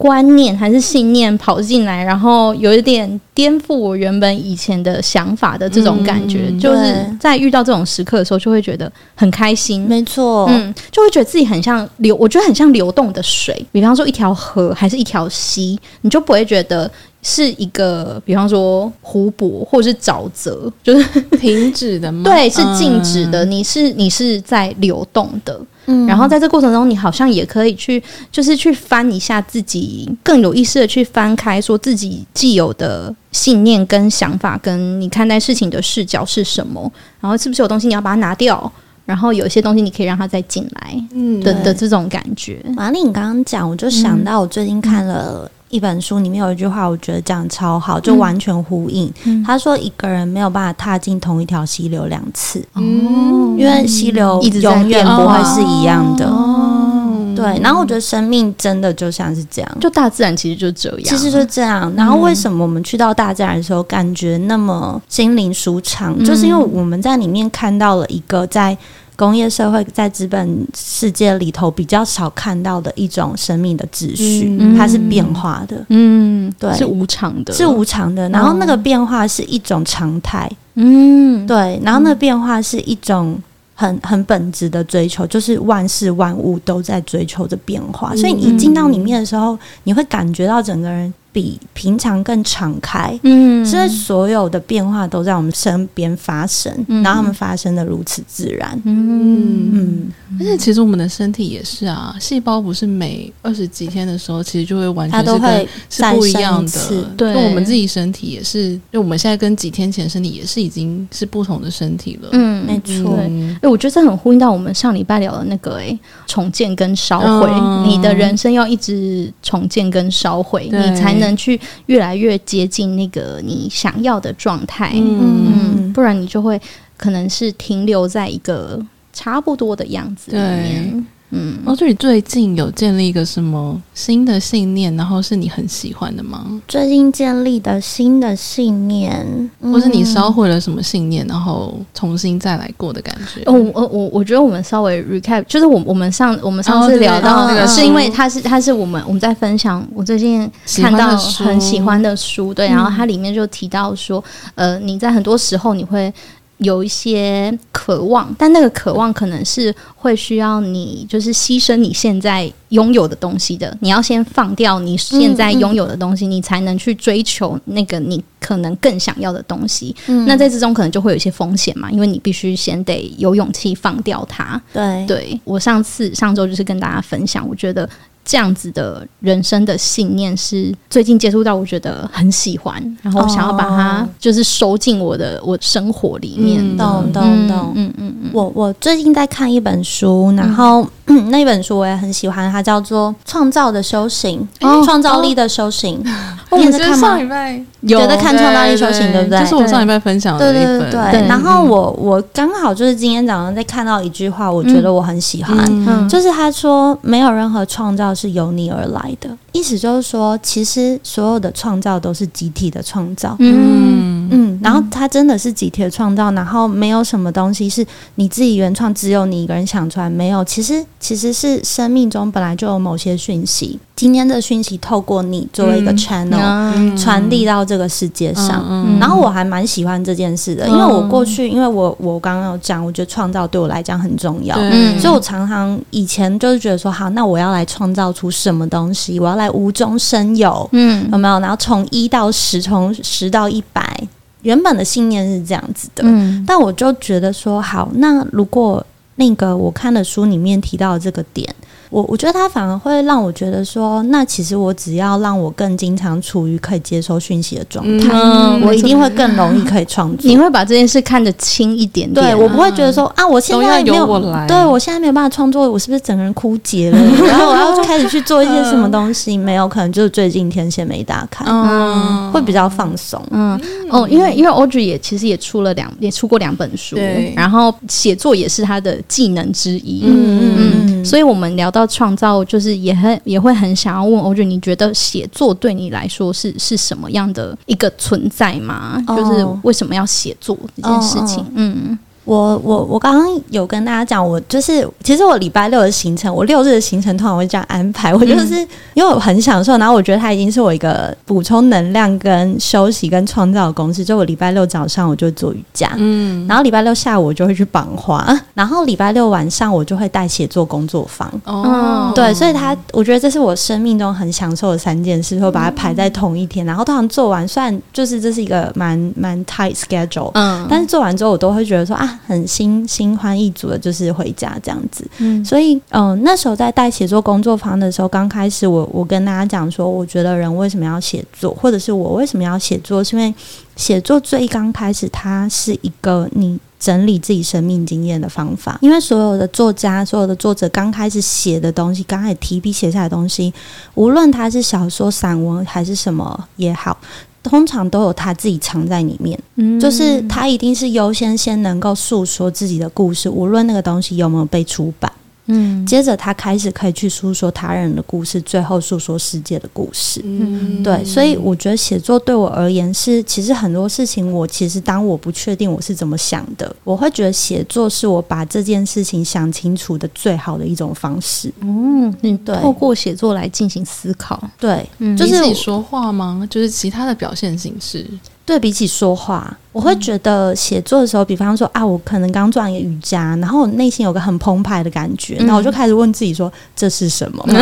观念还是信念跑进来，然后有一点颠覆我原本以前的想法的这种感觉，嗯、就是在遇到这种时刻的时候，就会觉得很开心。没错，嗯，就会觉得自己很像流，我觉得很像流动的水。比方说一条河还是一条溪，你就不会觉得是一个，比方说湖泊或者是沼泽，就是 停止的吗？对，是静止的。嗯、你是你是在流动的。嗯，然后在这过程中，你好像也可以去，就是去翻一下自己，更有意识的去翻开，说自己既有的信念跟想法，跟你看待事情的视角是什么，然后是不是有东西你要把它拿掉，然后有一些东西你可以让它再进来，嗯的的这种感觉。玛丽，你刚刚讲，我就想到我最近看了。一本书里面有一句话，我觉得讲超好，就完全呼应。嗯、他说：“一个人没有办法踏进同一条溪流两次，嗯，因为溪流永远不会是一样的。哦、对，然后我觉得生命真的就像是这样，就大自然其实就这样，其实就这样。然后为什么我们去到大自然的时候，感觉那么心灵舒畅？嗯、就是因为我们在里面看到了一个在。”工业社会在资本世界里头比较少看到的一种生命的秩序，嗯、它是变化的，嗯，对，是无常的，是无常的。然后那个变化是一种常态，嗯，对。然后那个变化是一种很很本质的追求，就是万事万物都在追求着变化。嗯、所以你一进到里面的时候，你会感觉到整个人。比平常更敞开，嗯，所以所有的变化都在我们身边发生，嗯、然后他们发生的如此自然，嗯。嗯，而且其实我们的身体也是啊，细胞不是每二十几天的时候，其实就会完全是跟是不一样的，对，我们自己身体也是，就我们现在跟几天前身体也是已经是不同的身体了，嗯，没错，哎、嗯欸，我觉得这很呼应到我们上礼拜聊的那个、欸，哎，重建跟烧毁，嗯、你的人生要一直重建跟烧毁，你才。能去越来越接近那个你想要的状态，嗯，不然你就会可能是停留在一个差不多的样子里面。对。嗯，哦，就你最近有建立一个什么新的信念，然后是你很喜欢的吗？最近建立的新的信念，或是你烧毁了什么信念，然后重新再来过的感觉？哦，我我我觉得我们稍微 recap，就是我我们上我们上次聊到那个，是因为它是它是我们我们在分享我最近看到很喜欢的书，对，然后它里面就提到说，呃，你在很多时候你会。有一些渴望，但那个渴望可能是会需要你，就是牺牲你现在拥有的东西的。你要先放掉你现在拥有的东西，嗯嗯、你才能去追求那个你可能更想要的东西。嗯、那在之中可能就会有一些风险嘛，因为你必须先得有勇气放掉它。对，对我上次上周就是跟大家分享，我觉得。这样子的人生的信念是最近接触到，我觉得很喜欢，然后我想要把它就是收进我的我生活里面。懂懂懂，嗯嗯嗯。我我最近在看一本书，然后那本书我也很喜欢，它叫做《创造的修行》，创造力的修行。你在看吗？上礼拜有在看《创造力修行》，对不对？这是我上礼拜分享的一本。对对对。然后我我刚好就是今天早上在看到一句话，我觉得我很喜欢，就是他说没有任何创造是由你而来的，意思就是说，其实所有的创造都是集体的创造。嗯。嗯，然后它真的是集体的创造，然后没有什么东西是你自己原创，只有你一个人想出来。没有，其实其实是生命中本来就有某些讯息，今天的讯息透过你作为一个 channel 传递到这个世界上。然后我还蛮喜欢这件事的，因为我过去，因为我我刚刚有讲，我觉得创造对我来讲很重要，所以我常常以前就是觉得说，好，那我要来。创造出什么东西？我要来无中生有，嗯，有没有？然后从一到十，从十到一百，原本的信念是这样子的，嗯，但我就觉得说，好，那如果那个我看的书里面提到的这个点。我我觉得他反而会让我觉得说，那其实我只要让我更经常处于可以接收讯息的状态，嗯、我一定会更容易可以创作。你会把这件事看得轻一点点，对，我不会觉得说啊，我现在没有，我对我现在没有办法创作，我是不是整个人枯竭了？然后我要开始去做一些什么东西？没有，可能就是最近天线没打开，嗯，会比较放松。嗯，哦，因为因为 Audrey 也其实也出了两，也出过两本书，对，然后写作也是他的技能之一。嗯嗯，所以我们聊到。创造，就是也很也会很想要问欧俊，你觉得写作对你来说是是什么样的一个存在吗？哦、就是为什么要写作这件事情？哦、嗯。我我我刚刚有跟大家讲，我就是其实我礼拜六的行程，我六日的行程通常会这样安排。我就是因为我很享受，然后我觉得它已经是我一个补充能量、跟休息、跟创造的公式。就我礼拜六早上我就做瑜伽，嗯，然后礼拜六下午我就会去绑花，然后礼拜六晚上我就会带写作工作坊。哦，对，所以他我觉得这是我生命中很享受的三件事，会把它排在同一天，然后通常做完，虽然就是这是一个蛮蛮 tight schedule，嗯，但是做完之后我都会觉得说啊。很心心欢意足的，就是回家这样子。嗯，所以，嗯、呃，那时候在带写作工作坊的时候，刚开始我我跟大家讲说，我觉得人为什么要写作，或者是我为什么要写作，是因为写作最刚开始，它是一个你整理自己生命经验的方法。因为所有的作家，所有的作者刚开始写的东西，刚开始提笔写下来的东西，无论他是小说、散文还是什么也好。通常都有他自己藏在里面，嗯，就是他一定是优先先能够诉说自己的故事，无论那个东西有没有被出版。嗯，接着他开始可以去诉说他人的故事，最后诉说世界的故事。嗯，对，所以我觉得写作对我而言是，其实很多事情，我其实当我不确定我是怎么想的，我会觉得写作是我把这件事情想清楚的最好的一种方式。嗯，你对，透过写作来进行思考，对，嗯，就是自己说话吗？就是其他的表现形式。对比起说话，我会觉得写作的时候，比方说啊，我可能刚做完一个瑜伽，然后我内心有个很澎湃的感觉，那、嗯、我就开始问自己说，这是什么？对，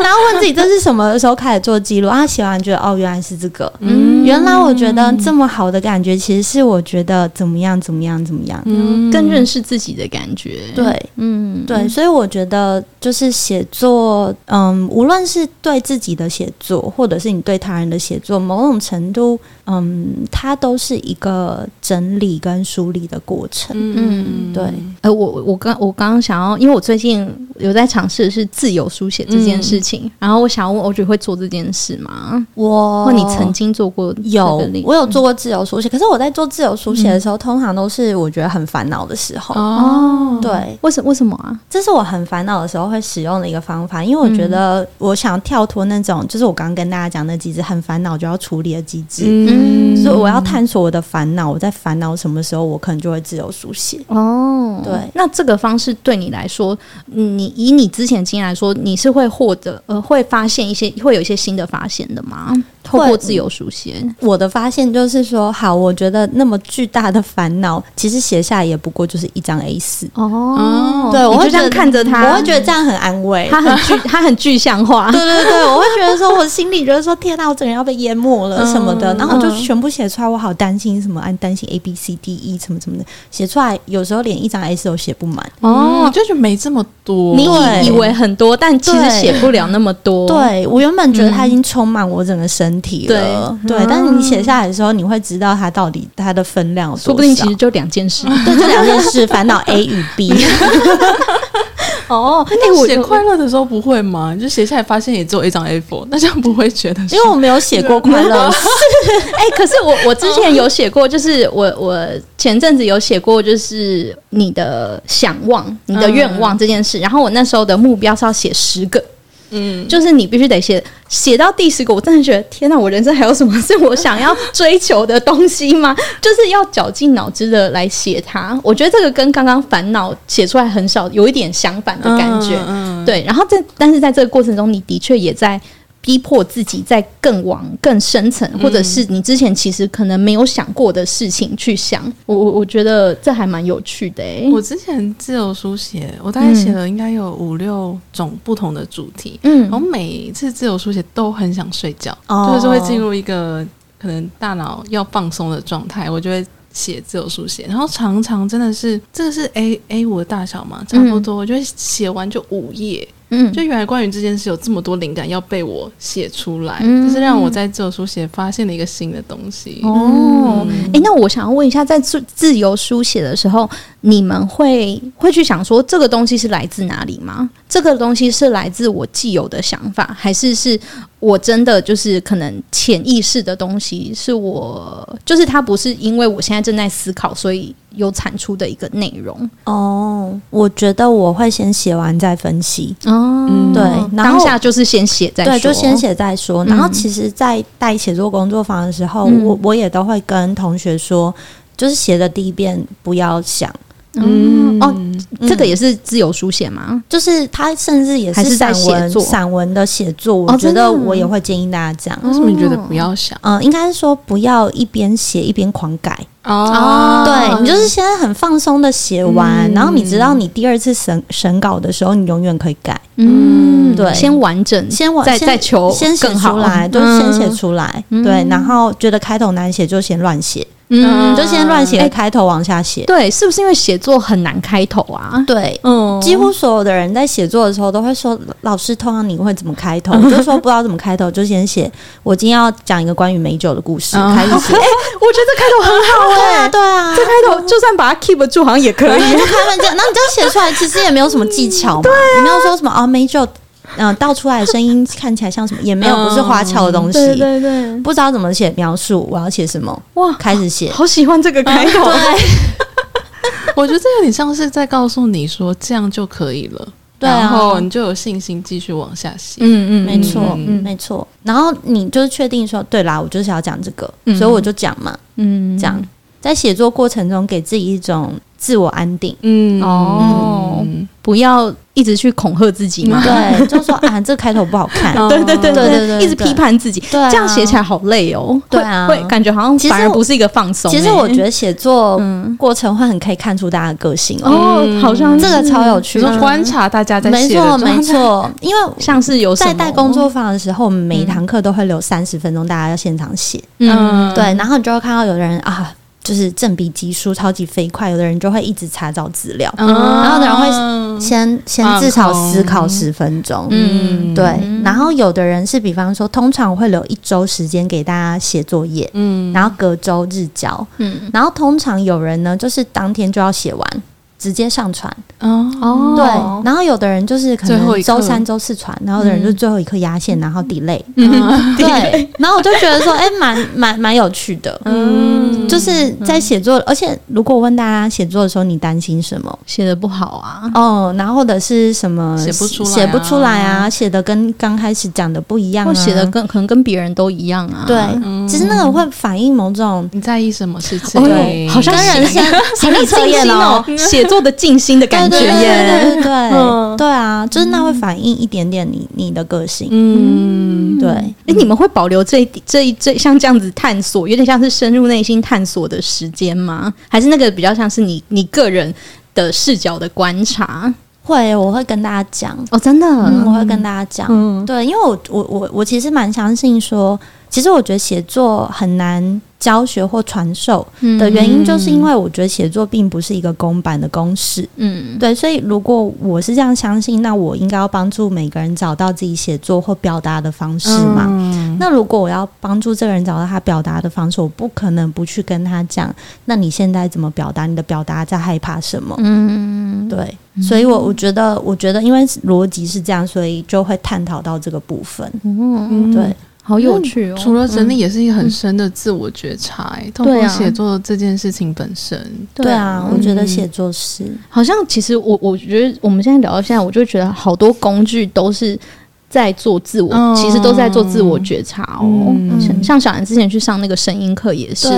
然后问自己这是什么的时候，开始做记录啊，写完觉得哦，原来是这个，嗯，原来我觉得这么好的感觉，其实是我觉得怎么样怎么样怎么样，嗯，更认识自己的感觉，对，嗯，对，所以我觉得就是写作，嗯，无论是对自己的写作，或者是你对他人的写作，某种程度。都嗯，它都是一个整理跟梳理的过程。嗯，对。呃，我我刚我刚刚想要，因为我最近有在尝试的是自由书写这件事情。嗯、然后我想问 Audrey 会做这件事吗？我或你曾经做过？有，我有做过自由书写。可是我在做自由书写的时候，嗯、通常都是我觉得很烦恼的时候。哦，对，为什为什么啊？这是我很烦恼的时候会使用的一个方法，因为我觉得我想跳脱那种，就是我刚刚跟大家讲那机制，很烦恼就要处理的机制。嗯，所以我要探索我的烦恼，我在烦恼什么时候，我可能就会自由书写。哦，对，那这个方式对你来说，你以你之前经验来说，你是会获得呃，会发现一些，会有一些新的发现的吗？透过自由书写，我的发现就是说，好，我觉得那么巨大的烦恼，其实写下来也不过就是一张 A 四。哦，对，我会这样看着他，我会觉得这样很安慰，他很具，他很具象化。对对对，我会觉得说，我心里觉得说，天哪，我整个人要被淹没了 什么的，然后我就全部写出来，我好担心什么，按担心 A B C D E 什么什么的，写出来有时候连一张 A 四都写不满。哦，就觉得没这么多，你以以为很多，但其实写不了那么多。对，我原本觉得它已经充满我整个身体了。对，但是你写下来的时候，你会知道它到底它的分量有多少。说不定其实就两件事，对，就两件事，烦恼 A 与 B。哦，那我写快乐的时候不会吗？就写下来发现也只有一张 A4，那这样不会觉得？因为我没有写过快乐。哎，可是我我之前有写过，就是我我前阵子有写过，就是你的想望、你的愿望这件事。然后我那时候的目标是要写十个。嗯，就是你必须得写写到第十个，我真的觉得天哪！我人生还有什么 是我想要追求的东西吗？就是要绞尽脑汁的来写它。我觉得这个跟刚刚烦恼写出来很少，有一点相反的感觉。嗯，对。然后在但是在这个过程中，你的确也在。逼迫自己在更往更深层，或者是你之前其实可能没有想过的事情去想。我我我觉得这还蛮有趣的诶。我之前自由书写，我大概写了应该有五六种不同的主题。嗯，然后每一次自由书写都很想睡觉，哦、就是会进入一个可能大脑要放松的状态，我就会写自由书写。然后常常真的是这个是 A A 五的大小嘛，差不多，嗯、我就会写完就五页。嗯，就原来关于这件事有这么多灵感要被我写出来，嗯、就是让我在自由书写发现了一个新的东西。哦，哎、嗯欸，那我想要问一下，在自自由书写的时候，你们会会去想说这个东西是来自哪里吗？这个东西是来自我既有的想法，还是是我真的就是可能潜意识的东西？是我就是它不是因为我现在正在思考，所以有产出的一个内容。哦，我觉得我会先写完再分析。哦，嗯、对，当下就是先写再说，对，就先写再说。然后其实，在带写作工作坊的时候，嗯、我我也都会跟同学说，就是写的第一遍不要想。嗯哦，这个也是自由书写吗？就是他甚至也是散文，散文的写作。我觉得我也会建议大家这样。为什么你觉得不要想？嗯，应该是说不要一边写一边狂改。哦，对，你就是先很放松的写完，然后你知道你第二次审审稿的时候，你永远可以改。嗯，对，先完整，先完，再再求先写出来，就先写出来。对，然后觉得开头难写就先乱写。嗯，就先乱写开头往下写。对，是不是因为写作很难开头啊？对，嗯，几乎所有的人在写作的时候都会说：“老师，通常你会怎么开头？”我 就说不知道怎么开头，就先写。我今天要讲一个关于美酒的故事，开始写。哎，我觉得这开头很好哎，对啊，这开头就算把它 keep 住，好像也可以。他们那你这样写出来，其实也没有什么技巧嘛，也没有说什么啊美酒。嗯，倒出来的声音看起来像什么？也没有，不是花俏的东西。对对对，不知道怎么写描述，我要写什么？哇，开始写，好喜欢这个开头。对，我觉得这有点像是在告诉你说这样就可以了对，然后你就有信心继续往下写。嗯嗯，没错，嗯没错。然后你就是确定说，对啦，我就是要讲这个，所以我就讲嘛，嗯，这样在写作过程中给自己一种自我安定。嗯哦，不要。一直去恐吓自己嘛？对，就说啊，这个开头不好看。对对对对对，一直批判自己，对这样写起来好累哦。对啊，会感觉好像反而不是一个放松。其实我觉得写作过程会很可以看出大家的个性哦，好像这个超有趣。观察大家在写，没错没错。因为 像是有在带工作坊的时候，我们每一堂课都会留三十分钟，大家要现场写。嗯，对，然后你就会看到有的人啊。就是正比级书，超级飞快。有的人就会一直查找资料，嗯、然后有的人会先先至少思考十分钟，嗯，对。然后有的人是，比方说，通常会留一周时间给大家写作业，嗯，然后隔周日交，嗯。然后通常有人呢，就是当天就要写完，直接上传哦，对，然后有的人就是可能周三、周四传，然后有的人就最后一刻压线，然后 delay，对，然后我就觉得说，哎，蛮蛮蛮有趣的，嗯，就是在写作，而且如果我问大家写作的时候，你担心什么？写的不好啊？哦，然后或者是什么写不出来，写不出来啊？写的跟刚开始讲的不一样啊？写的跟可能跟别人都一样啊？对，其实那个会反映某种你在意什么事情？对，好像人生心理测验哦，写作的静心的感觉耶，对对对，对啊，就是那会反映一点点你你的个性，嗯，对。哎，你们会保留这这这像这样子探索，有点像是深入内心探索的时间吗？还是那个比较像是你你个人的视角的观察？会，我会跟大家讲哦，真的，我会跟大家讲，嗯对，因为我我我我其实蛮相信说，其实我觉得写作很难。教学或传授的原因，就是因为我觉得写作并不是一个公版的公式。嗯，对，所以如果我是这样相信，那我应该要帮助每个人找到自己写作或表达的方式嘛。嗯，那如果我要帮助这个人找到他表达的方式，我不可能不去跟他讲。那你现在怎么表达？你的表达在害怕什么？嗯，对，所以我我觉得，我觉得，因为逻辑是这样，所以就会探讨到这个部分。嗯，对。好有趣哦！除了整理，也是一个很深的自我觉察。哎，通过写作这件事情本身，对啊，我觉得写作是好像其实我我觉得我们现在聊到现在，我就觉得好多工具都是。在做自我，其实都在做自我觉察哦。像小兰之前去上那个声音课也是，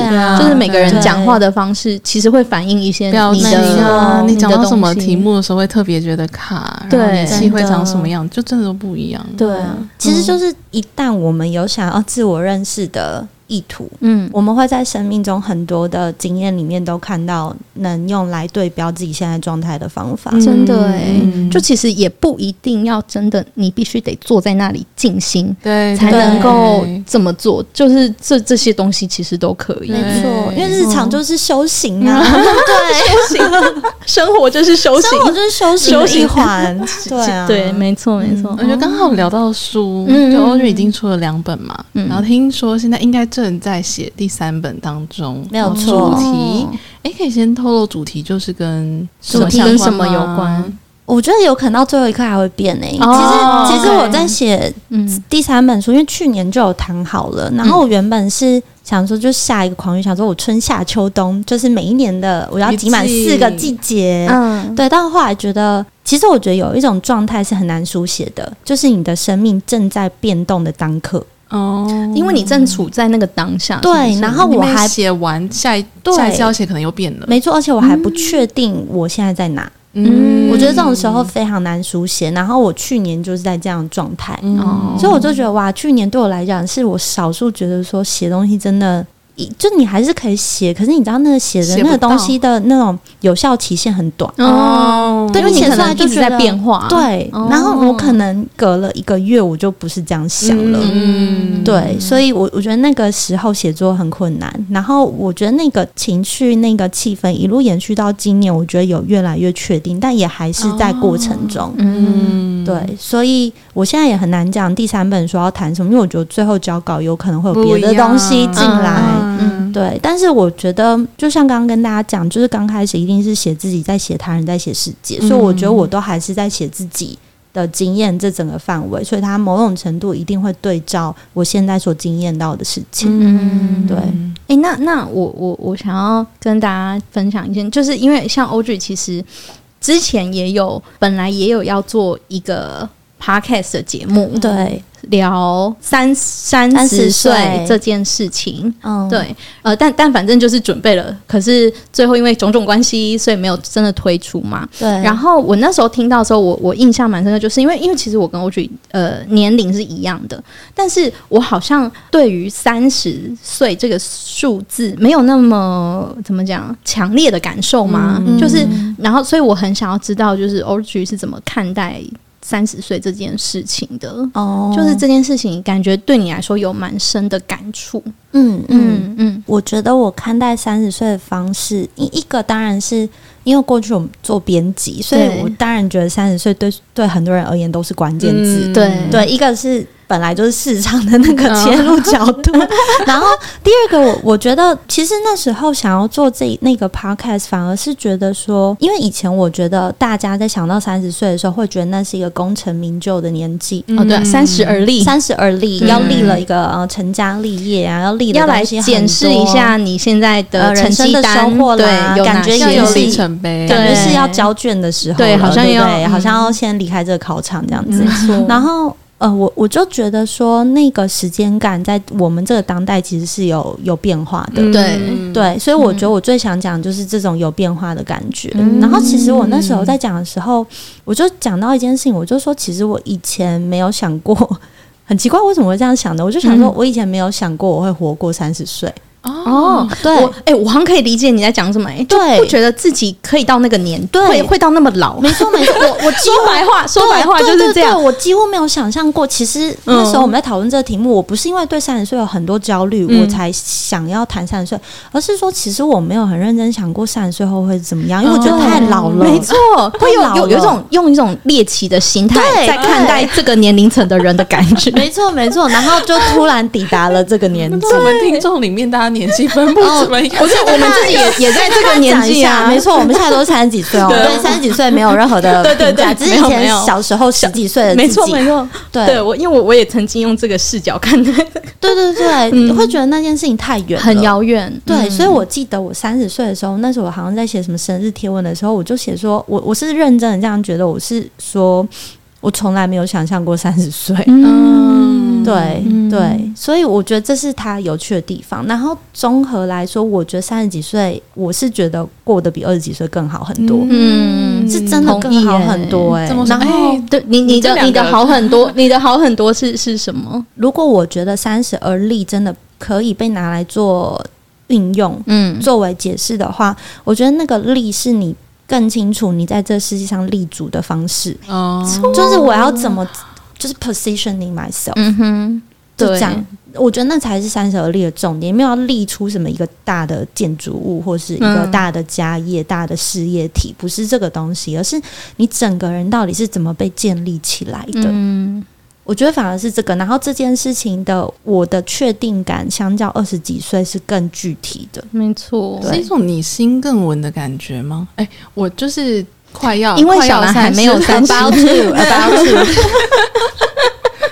就是每个人讲话的方式，其实会反映一些你的，你讲到什么题目的时候会特别觉得卡，对，语气会长什么样，就真的都不一样。对，其实就是一旦我们有想要自我认识的。意图，嗯，我们会在生命中很多的经验里面都看到能用来对标自己现在状态的方法，真的哎，就其实也不一定要真的，你必须得坐在那里静心，对，才能够这么做，就是这这些东西其实都可以，没错，因为日常就是修行啊，对，修行，生活就是修行，生活就是修行的一环，对啊，对，没错没错，我觉得刚好聊到书，就欧剧已经出了两本嘛，然后听说现在应该正在写第三本当中，没有错。主题，哎，可以先透露主题，就是跟主题跟什么有关？我觉得有可能到最后一刻还会变呢。其实，其实我在写第三本书，因为去年就有谈好了。然后我原本是想说，就下一个狂语，想说我春夏秋冬，就是每一年的我要挤满四个季节。嗯，对。但后来觉得，其实我觉得有一种状态是很难书写的，就是你的生命正在变动的当刻。哦，因为你正处在那个当下，对，然后我还写完下一下一次要写可能又变了，没错，而且我还不确定我现在在哪，嗯，我觉得这种时候非常难书写。然后我去年就是在这样的状态，所以我就觉得哇，去年对我来讲是我少数觉得说写东西真的。就你还是可以写，可是你知道那个写的那个东西的那种有效期限很短哦，对，因为你可能一直在变化，对。然后我可能隔了一个月，我就不是这样想了，嗯，对。所以我我觉得那个时候写作很困难。然后我觉得那个情绪、那个气氛一路延续到今年，我觉得有越来越确定，但也还是在过程中，嗯，对。所以我现在也很难讲第三本说要谈什么，因为我觉得最后交稿有可能会有别的东西进来。嗯，对，但是我觉得，就像刚刚跟大家讲，就是刚开始一定是写自己，在写他人，在写世界，嗯、所以我觉得我都还是在写自己的经验这整个范围，所以它某种程度一定会对照我现在所经验到的事情。嗯，对。诶，那那我我我想要跟大家分享一件，就是因为像 Audrey 其实之前也有，本来也有要做一个 Podcast 的节目，对。聊三三十岁这件事情，嗯，对，呃，但但反正就是准备了，可是最后因为种种关系，所以没有真的推出嘛。对。然后我那时候听到的时候，我我印象蛮深的，就是因为因为其实我跟 Audrey 呃年龄是一样的，但是我好像对于三十岁这个数字没有那么怎么讲强烈的感受嘛，嗯、就是然后所以我很想要知道，就是 Audrey 是怎么看待。三十岁这件事情的哦，就是这件事情，感觉对你来说有蛮深的感触。嗯嗯嗯，我觉得我看待三十岁的方式，一一个当然是因为过去我们做编辑，所以我当然觉得三十岁对对很多人而言都是关键字。对对，一个是。本来就是市场的那个切入角度。然后第二个，我我觉得其实那时候想要做这那个 podcast，反而是觉得说，因为以前我觉得大家在想到三十岁的时候，会觉得那是一个功成名就的年纪。哦，对，三十而立，三十而立，要立了一个呃成家立业啊，要立要来检视一下你现在的人生的收获啦，感觉有里程碑，感觉是要交卷的时候，对，好像要好像要先离开这个考场这样子。然后。呃，我我就觉得说，那个时间感在我们这个当代其实是有有变化的，对。对，所以我觉得我最想讲就是这种有变化的感觉。嗯、然后其实我那时候在讲的时候，我就讲到一件事情，我就说，其实我以前没有想过，很奇怪为什么会这样想的，我就想说，我以前没有想过我会活过三十岁。哦，对，我哎，我好像可以理解你在讲什么，哎，对，不觉得自己可以到那个年，对，会会到那么老，没错没错，我我 说白话说白话就是这样，我几乎没有想象过，其实那时候我们在讨论这个题目，我不是因为对三十岁有很多焦虑，我才想要谈三十岁，而是说其实我没有很认真想过三十岁后会怎么样，因为我觉得太老了，没错，会有有有一种用一种猎奇的心态在看待这个年龄层的人的感觉，没错没错，然后就突然抵达了这个年纪，我们听众里面大家年纪分布。不是，我们自己也 也在这个年纪啊，没错，我们现在都三十几岁哦，对，三十几岁没有任何的对 对对，只是以前小时候十几岁的没错没错，对，我因为我我也曾经用这个视角看待，对对对，你会觉得那件事情太远，很遥远，对，所以我记得我三十岁的时候，那时候我好像在写什么生日贴文的时候，我就写说我我是认真的这样觉得，我是说我从来没有想象过三十岁，嗯。对对，所以我觉得这是他有趣的地方。然后综合来说，我觉得三十几岁，我是觉得过得比二十几岁更好很多。嗯，是真的更好很多哎。然后，对你你的你的好很多，你的好很多是是什么？如果我觉得三十而立真的可以被拿来做运用，嗯，作为解释的话，我觉得那个立是你更清楚你在这世界上立足的方式。哦，就是我要怎么。就是 positioning myself，嗯哼，就这样，我觉得那才是三十而立的重点，没有要立出什么一个大的建筑物或是一个大的家业、嗯、大的事业体，不是这个东西，而是你整个人到底是怎么被建立起来的。嗯，我觉得反而是这个，然后这件事情的我的确定感，相较二十几岁是更具体的，没错，是一种你心更稳的感觉吗？哎、欸，我就是。快要，因为小兰还没有三十，about to，about to。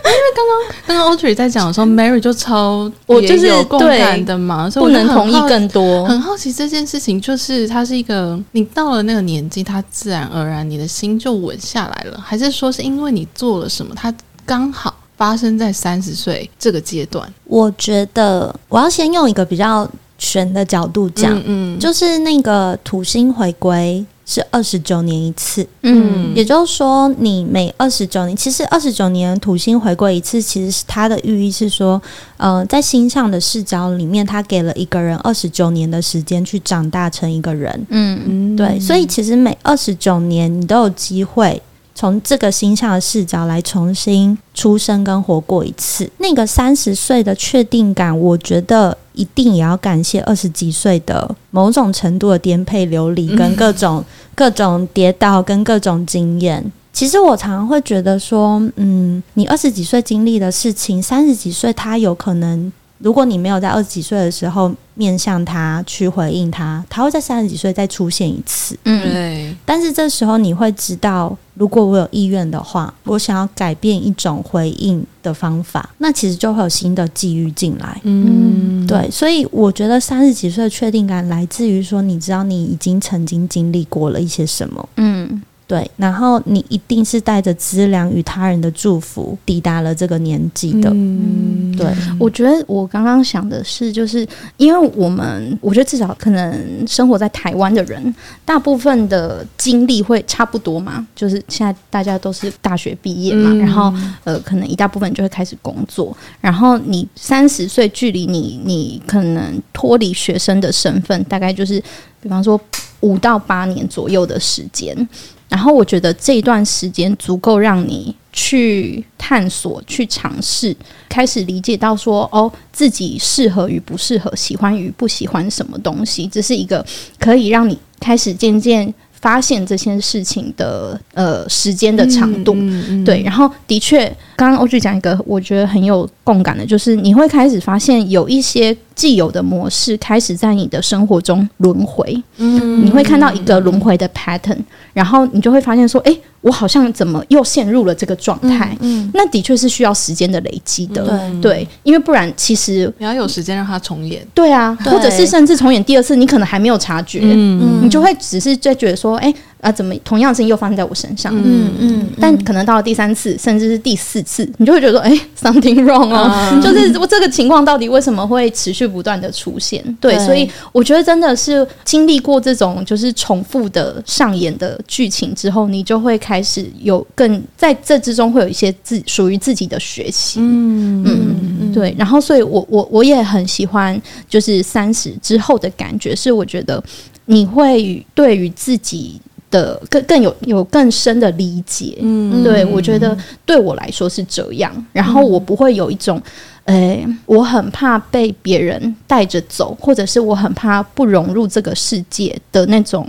因为刚刚刚刚 Audrey 在讲的时候，Mary 就超我就是有共感的嘛，所以不能同意更多。很好奇这件事情，就是它是一个你到了那个年纪，它自然而然你的心就稳下来了，还是说是因为你做了什么，它刚好发生在三十岁这个阶段？我觉得我要先用一个比较玄的角度讲，嗯，嗯，就是那个土星回归。是二十九年一次，嗯，也就是说，你每二十九年，其实二十九年土星回归一次，其实是它的寓意是说，呃，在星象的视角里面，它给了一个人二十九年的时间去长大成一个人，嗯嗯，对，所以其实每二十九年，你都有机会从这个星象的视角来重新出生跟活过一次。那个三十岁的确定感，我觉得。一定也要感谢二十几岁的某种程度的颠沛流离，跟各种、嗯、各种跌倒，跟各种经验。其实我常常会觉得说，嗯，你二十几岁经历的事情，三十几岁他有可能。如果你没有在二十几岁的时候面向他去回应他，他会在三十几岁再出现一次。嗯，但是这时候你会知道，如果我有意愿的话，我想要改变一种回应的方法，那其实就会有新的机遇进来。嗯，对。所以我觉得三十几岁的确定感来自于说，你知道你已经曾经经历过了一些什么。嗯。对，然后你一定是带着资粮与他人的祝福抵达了这个年纪的。嗯，对，我觉得我刚刚想的是，就是因为我们，我觉得至少可能生活在台湾的人，大部分的经历会差不多嘛，就是现在大家都是大学毕业嘛，嗯、然后呃，可能一大部分就会开始工作，然后你三十岁距离你，你可能脱离学生的身份，大概就是比方说五到八年左右的时间。然后我觉得这一段时间足够让你去探索、去尝试，开始理解到说哦，自己适合与不适合、喜欢与不喜欢什么东西，这是一个可以让你开始渐渐发现这件事情的呃时间的长度。嗯嗯嗯、对，然后的确刚刚欧剧讲一个，我觉得很有共感的，就是你会开始发现有一些既有的模式开始在你的生活中轮回。嗯，你会看到一个轮回的 pattern，然后你就会发现说，哎，我好像怎么又陷入了这个状态？嗯，嗯，那的确是需要时间的累积的。对，对，因为不然其实你要有时间让它重演。对啊，对，或者是甚至重演第二次，你可能还没有察觉，嗯，你就会只是在觉得说，哎。啊，怎么同样的事情又发生在我身上？嗯嗯，但可能到了第三次，甚至是第四次，你就会觉得说，哎、欸，something wrong 哦，嗯、就是我这个情况到底为什么会持续不断的出现？对，对，所以我觉得真的是经历过这种就是重复的上演的剧情之后，你就会开始有更在这之中会有一些自属于自己的学习。嗯嗯嗯，对。然后，所以我我我也很喜欢，就是三十之后的感觉，是我觉得你会对于自己。的更更有有更深的理解，嗯，对，我觉得对我来说是这样。然后我不会有一种，诶、欸，我很怕被别人带着走，或者是我很怕不融入这个世界的那种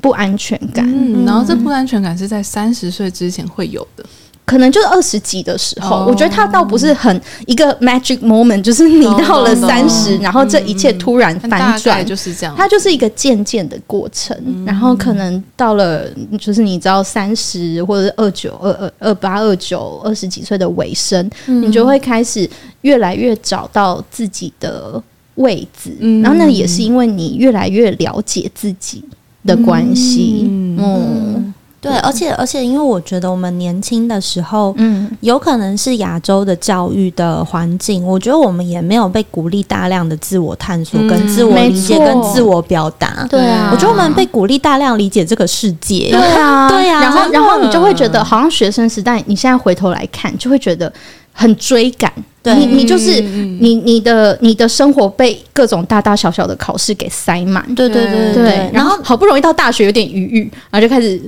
不安全感。嗯，然后这不安全感是在三十岁之前会有的。可能就是二十几的时候，oh, 我觉得他倒不是很一个 magic moment，就是你到了三十，oh, no. 然后这一切突然反转，就是这样。它就是一个渐渐的过程，嗯、然后可能到了就是你知道三十或者是二九、二二、二八、二九、二十几岁的尾声，嗯、你就会开始越来越找到自己的位置，嗯、然后那也是因为你越来越了解自己的关系，嗯。嗯对，而且而且，因为我觉得我们年轻的时候，嗯，有可能是亚洲的教育的环境，我觉得我们也没有被鼓励大量的自我探索、跟自我理解、跟自我表达。对啊，我觉得我们被鼓励大量理解这个世界。对啊，对啊。然后，然后你就会觉得，好像学生时代，你现在回头来看，就会觉得很追赶。对，你你就是你你的你的生活被各种大大小小的考试给塞满，对对对对，然后好不容易到大学有点余裕，然后就开始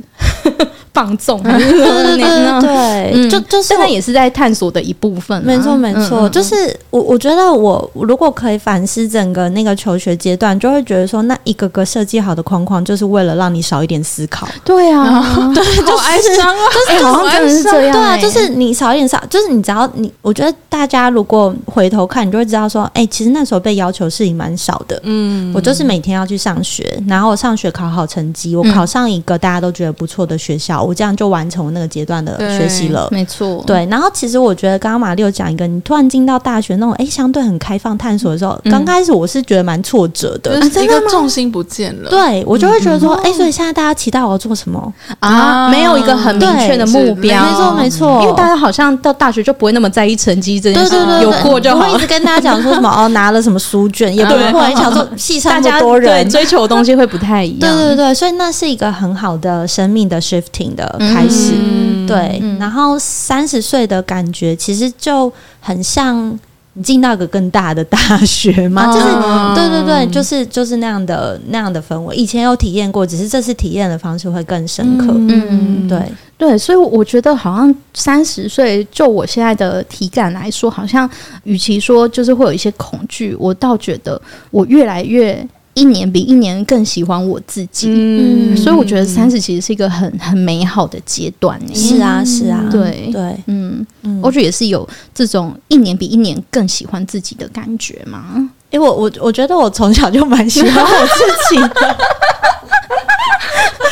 放纵，对对对，就就现在也是在探索的一部分，没错没错，就是我我觉得我如果可以反思整个那个求学阶段，就会觉得说那一个个设计好的框框，就是为了让你少一点思考，对啊，对，好哀伤啊，就是好像真的是这样，对啊，就是你少一点少，就是你只要你，我觉得大家。如果回头看，你就会知道说，哎、欸，其实那时候被要求事情蛮少的。嗯，我就是每天要去上学，然后上学考好成绩，我考上一个大家都觉得不错的学校，嗯、我这样就完成我那个阶段的学习了。没错，对。然后其实我觉得，刚刚玛丽有讲一个，你突然进到大学那种，哎、欸，相对很开放探索的时候，刚、嗯、开始我是觉得蛮挫折的，就是 一个重心不见了。对，我就会觉得说，哎、嗯欸，所以现在大家期待我要做什么啊？啊没有一个很明确的目标。没错，没错，因为大家好像到大学就不会那么在意成绩这件事，对对对，有过就。好一直跟大家讲说什么哦，拿了什么书卷，也不会想说戏上那么多人对追求的东西会不太一样。对对对，所以那是一个很好的生命的 shifting 的开始。嗯、对，嗯、然后三十岁的感觉其实就很像。你进到个更大的大学吗？就是，对对对，就是就是那样的那样的氛围。以前有体验过，只是这次体验的方式会更深刻。嗯，对对，所以我觉得好像三十岁，就我现在的体感来说，好像与其说就是会有一些恐惧，我倒觉得我越来越。一年比一年更喜欢我自己，嗯，所以我觉得三十其实是一个很很美好的阶段。是啊，是啊，对对，嗯，我觉得也是有这种一年比一年更喜欢自己的感觉嘛。因为我我我觉得我从小就蛮喜欢我自己的。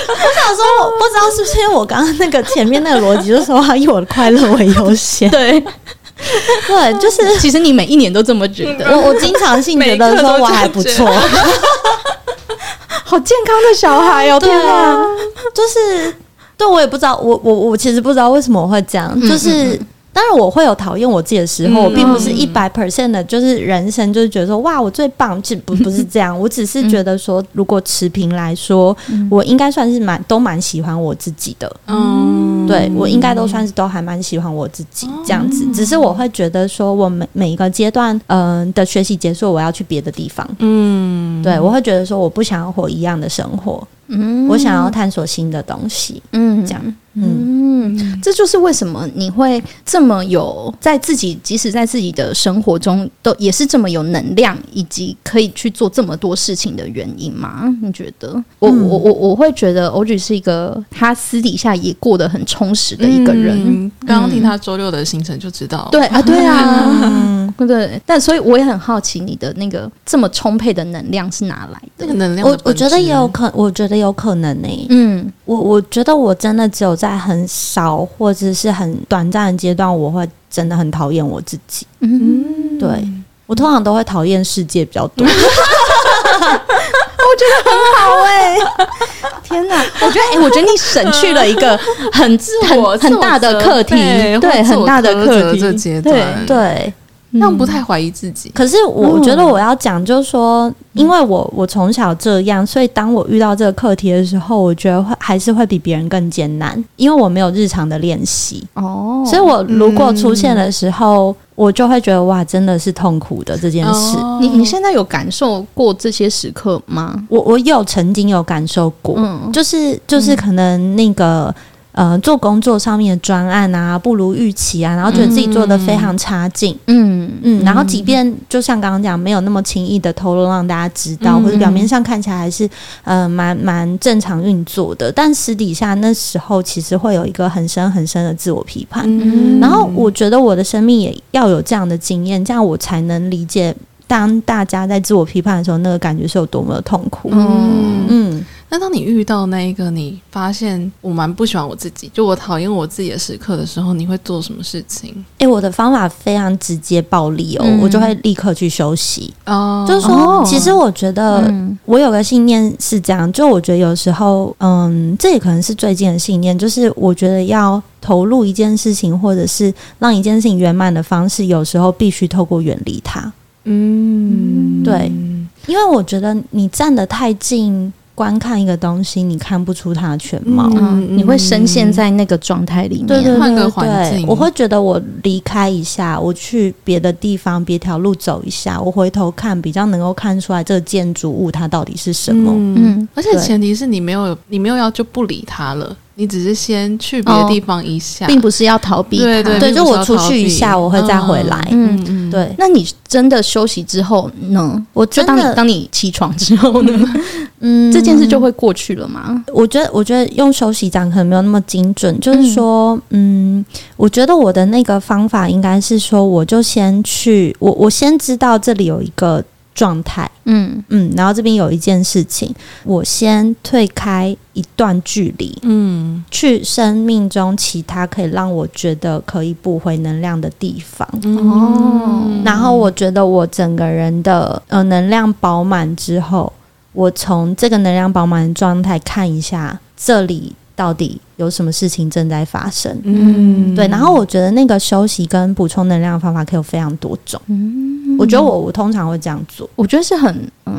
我想说，我不知道是不是因为我刚刚那个前面那个逻辑，就是说要以我的快乐为优先，对。对，就是 其实你每一年都这么觉得，我我经常性觉得说我还不错，好健康的小孩哦！对啊，就是对我也不知道，我我我其实不知道为什么我会这样，就是。当然我会有讨厌我自己的时候，我并不是一百 percent 的，就是人生就是觉得说哇我最棒，其实不不是这样，我只是觉得说，如果持平来说，我应该算是蛮都蛮喜欢我自己的，嗯，对我应该都算是都还蛮喜欢我自己这样子，只是我会觉得说我每每一个阶段，嗯的学习结束，我要去别的地方，嗯，对我会觉得说我不想要活一样的生活。嗯，我想要探索新的东西，嗯，这样。嗯，嗯，这就是为什么你会这么有在自己，即使在自己的生活中，都也是这么有能量，以及可以去做这么多事情的原因吗？你觉得？我我我我会觉得 Audrey 是一个他私底下也过得很充实的一个人。嗯、刚刚听他周六的行程就知道，对啊，对啊，对对。但所以我也很好奇，你的那个这么充沛的能量是哪来的？那个能量，我我觉得也有可，我觉得有可能呢、欸。嗯，我我觉得我真的只有。在很少或者是很短暂的阶段，我会真的很讨厌我自己。嗯，对，我通常都会讨厌世界比较多。我觉得很好哎、欸！天哪，我觉得哎、欸，我觉得你省去了一个很很很大的课题，对，很大的课题。这阶段，对。那我不太怀疑自己，可是我觉得我要讲，就是说，因为我我从小这样，所以当我遇到这个课题的时候，我觉得会还是会比别人更艰难，因为我没有日常的练习哦。所以我如果出现的时候，我就会觉得哇，真的是痛苦的这件事。你你现在有感受过这些时刻吗？我我有曾经有感受过，嗯就是就是可能那个。呃，做工作上面的专案啊，不如预期啊，然后觉得自己做的非常差劲，嗯嗯，然后即便就像刚刚讲，没有那么轻易的透露让大家知道，嗯、或者表面上看起来还是呃蛮蛮正常运作的，但私底下那时候其实会有一个很深很深的自我批判，嗯，然后我觉得我的生命也要有这样的经验，这样我才能理解当大家在自我批判的时候，那个感觉是有多么的痛苦，嗯嗯。那当你遇到那一个你发现我蛮不喜欢我自己，就我讨厌我自己的时刻的时候，你会做什么事情？诶、欸，我的方法非常直接暴力哦，嗯、我就会立刻去休息。哦，就是说，哦、其实我觉得我有个信念是这样，就我觉得有时候，嗯，这也可能是最近的信念，就是我觉得要投入一件事情，或者是让一件事情圆满的方式，有时候必须透过远离它。嗯，对，因为我觉得你站得太近。观看一个东西，你看不出它的全貌，你会深陷在那个状态里面。对对对，换个环境，我会觉得我离开一下，我去别的地方，别条路走一下，我回头看，比较能够看出来这个建筑物它到底是什么。嗯，嗯，而且前提是你没有，你没有要就不理它了。你只是先去别的地方一下，哦，并不是要逃避。对对对，就我出去一下，我会再回来。嗯嗯，对。那你真的休息之后呢？我真的，当你当你起床之后呢？嗯，这件事就会过去了吗？我觉得，我觉得用休息讲可能没有那么精准。就是说，嗯，嗯，我觉得我的那个方法应该是说，我就先去，我我先知道这里有一个。状态，嗯。嗯，然后这边有一件事情，我先退开一段距离，嗯，去生命中其他可以让我觉得可以补回能量的地方，哦，然后我觉得我整个人的呃能量饱满之后，我从这个能量饱满的状态看一下这里。到底有什么事情正在发生？嗯，对。然后我觉得那个休息跟补充能量的方法可以有非常多种。嗯，我觉得我我通常会这样做。我觉得是很嗯，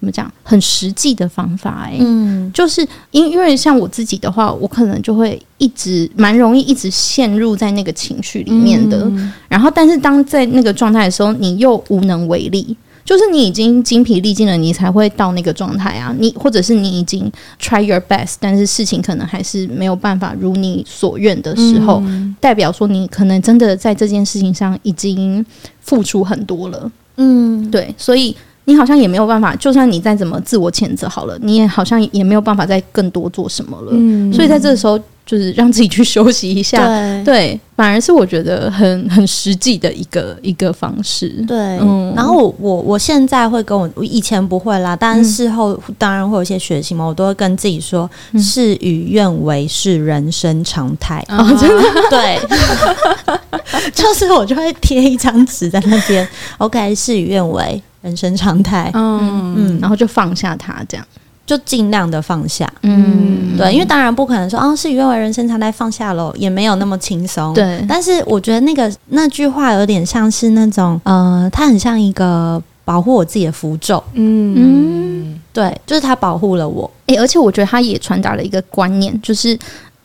怎么讲？很实际的方法欸。嗯，就是因因为像我自己的话，我可能就会一直蛮容易一直陷入在那个情绪里面的。嗯，然后，但是当在那个状态的时候，你又无能为力。就是你已经精疲力尽了，你才会到那个状态啊。你或者是你已经 try your best，但是事情可能还是没有办法如你所愿的时候，嗯、代表说你可能真的在这件事情上已经付出很多了。嗯，对，所以你好像也没有办法，就算你再怎么自我谴责好了，你也好像也没有办法再更多做什么了。嗯，所以在这个时候。就是让自己去休息一下，对，对，反而是我觉得很很实际的一个一个方式。对，嗯，然后我我我现在会跟我，我以前不会啦，但事后当然会有一些学习嘛，我都会跟自己说，嗯、事与愿违是人生常态。哦，真的，对，就是我就会贴一张纸在那边，OK，事与愿违，人生常态。嗯。嗯，然后就放下它，这样。就尽量的放下，嗯，对，因为当然不可能说啊，事与愿违，人生常态，放下喽，也没有那么轻松，对。但是我觉得那个那句话有点像是那种，呃，它很像一个保护我自己的符咒，嗯。嗯，对，就是它保护了我，诶，而且我觉得它也传达了一个观念，就是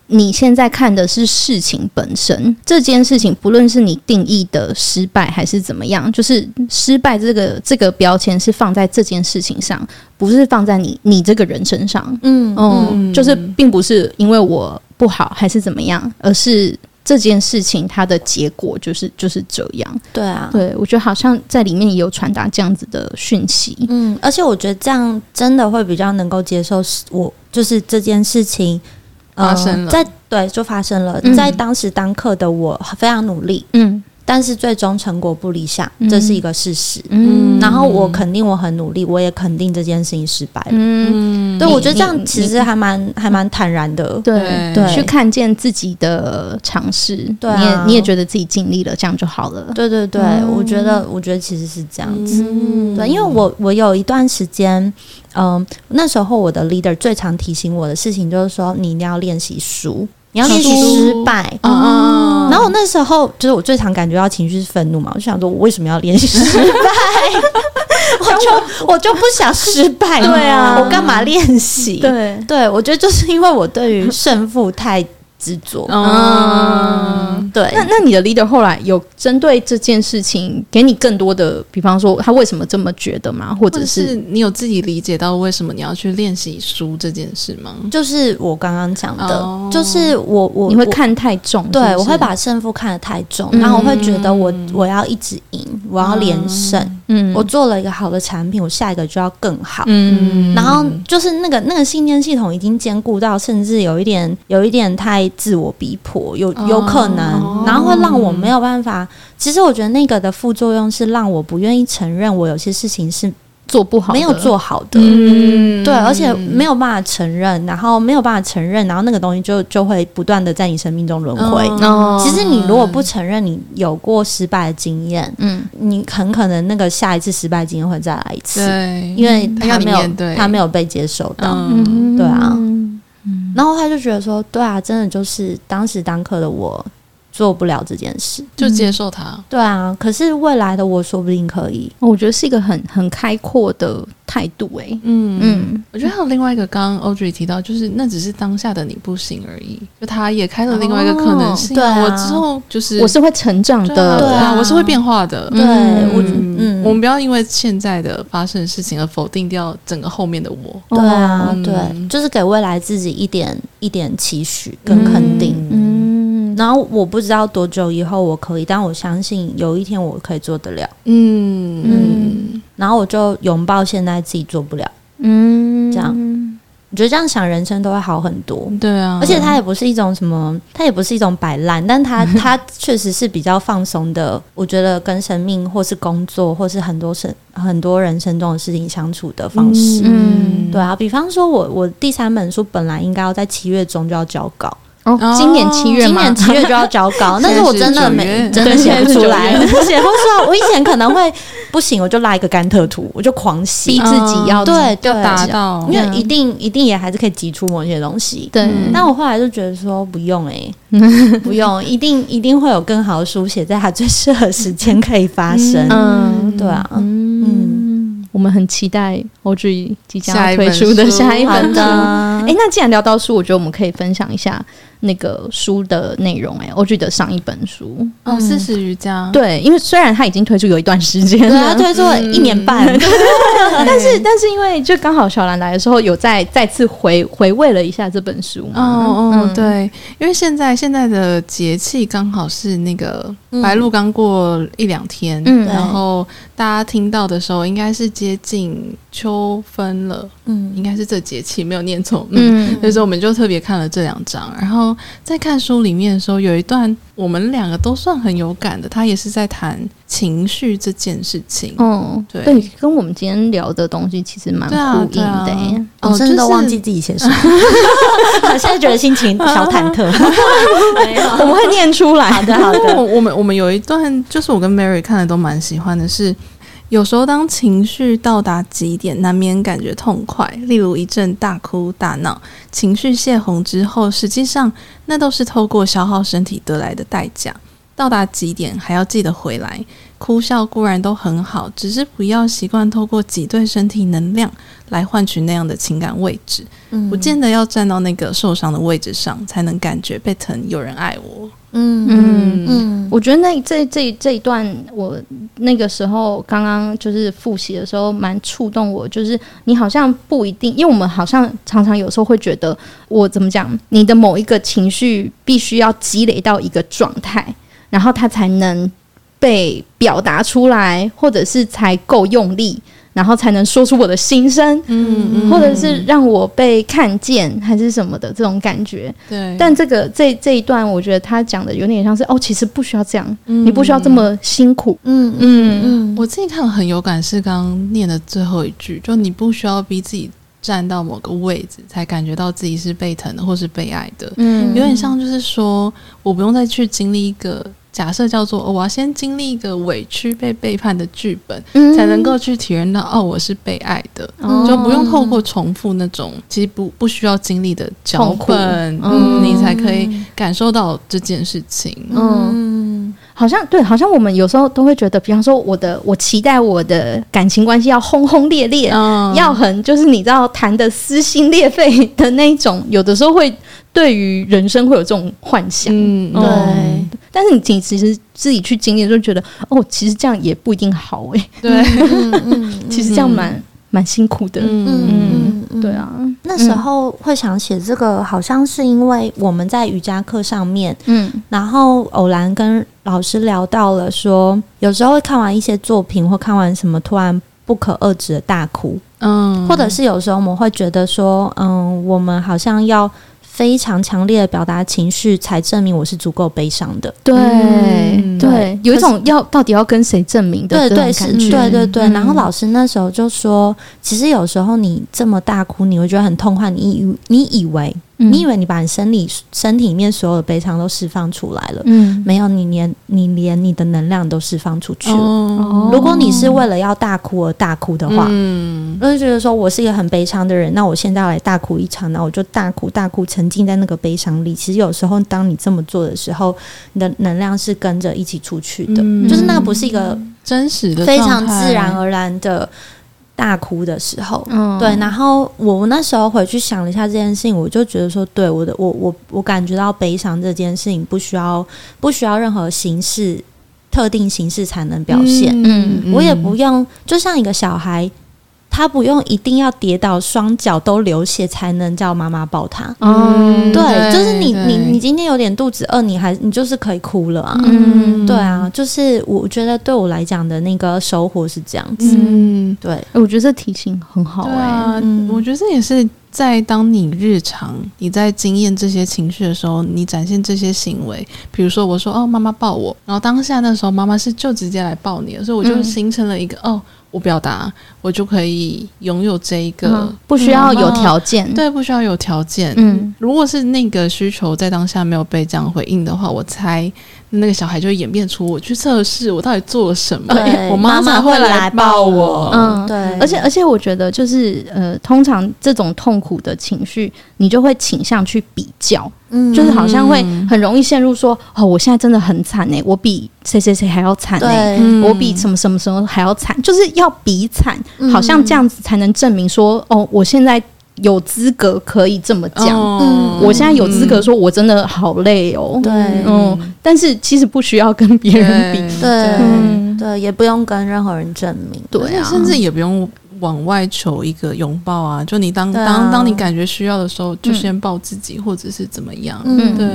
你现在看的是事情本身，这件事情不论是你定义的失败还是怎么样，就是失败这个这个标签是放在这件事情上，不是放在你你这个人身上。嗯嗯，嗯，就是并不是因为我不好还是怎么样，而是这件事情它的结果就是就是这样。对啊，对，我觉得好像在里面也有传达这样子的讯息。嗯，而且我觉得这样真的会比较能够接受，我就是这件事情。发生了，呃、在对就发生了，在当时当刻的我非常努力，嗯，但是最终成果不理想，这是一个事实，嗯，然后我肯定我很努力，我也肯定这件事情失败了，嗯，对，我觉得这样其实还蛮还蛮坦然的，对对，去看见自己的尝试，对，你也你也觉得自己尽力了，这样就好了，对对对，我觉得我觉得其实是这样子，对，因为我我有一段时间。嗯，那时候我的 leader 最常提醒我的事情就是说，你一定要练习输，你要练习失败。哦，然后我那时候就是我最常感觉到情绪是愤怒嘛，我就想说，我为什么要练习失败？我就我就不想失败，对啊，我干嘛练习？对对，我觉得就是因为我对于胜负太。执着，嗯，对。那那你的 leader 后来有针对这件事情给你更多的，比方说他为什么这么觉得吗？或者是你有自己理解到为什么你要去练习输这件事吗？就是我刚刚讲的，哦、就是我我你会看太重是是？对，我会把胜负看得太重，嗯、然后我会觉得我我要一直赢，我要连胜。嗯，我做了一个好的产品，我下一个就要更好。嗯，然后就是那个那个信念系统已经兼顾到，甚至有一点有一点太。自我逼迫有有可能，哦、然后会让我没有办法。其实我觉得那个的副作用是让我不愿意承认我有些事情是做不好，没有做好的。嗯，对，而且没有办法承认，然后没有办法承认，然后那个东西就就会不断的在你生命中轮回。哦，其实你如果不承认你有过失败的经验，嗯，你很可能那个下一次失败经验会再来一次，对，因为他没有他没有被接受到，嗯，对啊。然后他就觉得说，对啊，真的就是当时当刻的我做不了这件事，就接受他。对啊，可是未来的我说不定可以。我觉得是一个很很开阔的态度诶、欸，嗯嗯，我觉得还有另外一个，刚刚 Audrey 提到，就是那只是当下的你不行而已，就他也开了另外一个可能性。哦、对、啊，我之后就是我是会成长的，对啊，我是会变化的。对，我嗯，我们不要因为现在的发生的事情而否定掉整个后面的我。对啊，嗯、对，就是给未来自己一点一点期许跟肯定。然后我不知道多久以后我可以，但我相信有一天我可以做得了。嗯嗯。嗯然后我就拥抱现在自己做不了，嗯，这样，我觉得这样想人生都会好很多，对啊，而且它也不是一种什么，它也不是一种摆烂，但它 它确实是比较放松的。我觉得跟生命或是工作或是很多生很多人生中的事情相处的方式，嗯，对啊，比方说我我第三本书本来应该要在七月中就要交稿。哦，今年七月今年七月就要交稿，但是我真的没真的写不出来，写不出来。我以前可能会不行，我就拉一个甘特图，我就狂写，逼自己要对对。达到，因为一定一定也还是可以挤出某些东西。对，但我后来就觉得说不用哎，不用，一定一定会有更好的书写在它最适合时间可以发生。嗯，对啊，嗯，我们很期待 Audrey 即将推出的下一本的。哎，那既然聊到书，我觉得我们可以分享一下。那个书的内容哎、欸，我记得上一本书。哦，四十余家。对，因为虽然它已经推出有一段时间了，它推出了一年半，嗯、但是但是因为就刚好小兰来的时候，有再再次回回味了一下这本书嘛。哦哦，对，因为现在现在的节气刚好是那个白露刚过一两天，嗯，然后大家听到的时候应该是接近秋分了，嗯，应该是这节气没有念错，嗯，所以说我们就特别看了这两章，然后。在看书里面的时候，有一段我们两个都算很有感的，他也是在谈情绪这件事情。嗯，对，对，跟我们今天聊的东西其实蛮呼应的。我真的都忘记自己写什么，现在觉得心情小忐忑。我们会念出来。好的，好的。我们我们有一段，就是我跟 Mary 看的都蛮喜欢的是。有时候，当情绪到达极点，难免感觉痛快。例如一阵大哭大闹，情绪泄洪之后，实际上那都是透过消耗身体得来的代价。到达极点还要记得回来。哭笑固然都很好，只是不要习惯透过挤兑身体能量来换取那样的情感位置。嗯，不见得要站到那个受伤的位置上才能感觉被疼，有人爱我。嗯嗯嗯，我觉得那这这这一段，我那个时候刚刚就是复习的时候，蛮触动我。就是你好像不一定，因为我们好像常常有时候会觉得，我怎么讲，你的某一个情绪必须要积累到一个状态，然后它才能被表达出来，或者是才够用力。然后才能说出我的心声，嗯，嗯，或者是让我被看见，还是什么的这种感觉。对，但这个这这一段，我觉得他讲的有点像是哦，其实不需要这样，嗯、你不需要这么辛苦。嗯嗯嗯，我自己看了很有感，是刚刚念的最后一句，就你不需要逼自己站到某个位置，才感觉到自己是被疼的或是被爱的。嗯，有点像就是说我不用再去经历一个。假设叫做我要先经历一个委屈被背叛的剧本，嗯、才能够去体验到哦，我是被爱的，嗯、就不用透过重复那种其实不不需要经历的脚本，嗯，你才可以感受到这件事情。嗯，嗯好像对，好像我们有时候都会觉得，比方说我的我期待我的感情关系要轰轰烈烈，嗯、要很就是你知道谈的撕心裂肺的那一种，有的时候会。对于人生会有这种幻想，嗯，对。嗯、但是你其实自己去经历，就觉得哦，其实这样也不一定好哎。对，其实这样蛮蛮辛苦的。嗯嗯，对啊。那时候会想写这个，好像是因为我们在瑜伽课上面，嗯，然后偶然跟老师聊到了说，说有时候会看完一些作品或看完什么，突然不可遏制的大哭，嗯，或者是有时候我们会觉得说，嗯，我们好像要。非常强烈的表达情绪，才证明我是足够悲伤的。对、嗯、对，有一种要到底要跟谁证明的对对感觉。对对对。然后老师那时候就说，其实有时候你这么大哭，你会觉得很痛快。你以你以为。你以为你把你身体身体里面所有的悲伤都释放出来了？嗯，没有，你连你连你的能量都释放出去了。哦，如果你是为了要大哭而大哭的话，嗯，我就觉得说我是一个很悲伤的人，那我现在要来大哭一场，那我就大哭大哭，沉浸在那个悲伤里。其实有时候当你这么做的时候，你的能量是跟着一起出去的，嗯，就是那个不是一个真实的、非常自然而然的。大哭的时候，嗯，对，然后我那时候回去想了一下这件事情，我就觉得说，对我的，我我我感觉到悲伤这件事情不需要不需要任何形式、特定形式才能表现，嗯，嗯，我也不用，就像一个小孩。他不用一定要跌倒，双脚都流血才能叫妈妈抱他。嗯，对，对就是你你你今天有点肚子饿，你还你就是可以哭了啊。嗯，对啊，就是我觉得对我来讲的那个收获是这样子。嗯，对，我觉得这提醒很好。哎、啊，嗯、我觉得这也是在当你日常你在经验这些情绪的时候，你展现这些行为，比如说我说哦，妈妈抱我，然后当下那时候妈妈是就直接来抱你了，所以我就形成了一个、嗯、哦。我表达，我就可以拥有这一个，嗯、不需要有条件，对，不需要有条件。嗯，如果是那个需求在当下没有被这样回应的话，我猜那个小孩就会演变出我去测试我到底做了什么，对 我妈妈会来抱我。嗯，对。而且而且，我觉得就是呃，通常这种痛苦的情绪，你就会倾向去比较。嗯，就是好像会很容易陷入说，哦，我现在真的很惨哎，我比谁谁谁还要惨哎，对我比什么什么什么还要惨，就是要比惨，嗯、好像这样子才能证明说，哦，我现在有资格可以这么讲，嗯，我现在有资格说我真的好累哦，对，嗯，但是其实不需要跟别人比，对，对，也不用跟任何人证明，对啊，甚至也不用。往外求一个拥抱啊！就你当、啊、当当你感觉需要的时候，就先抱自己，嗯、或者是怎么样？嗯，对，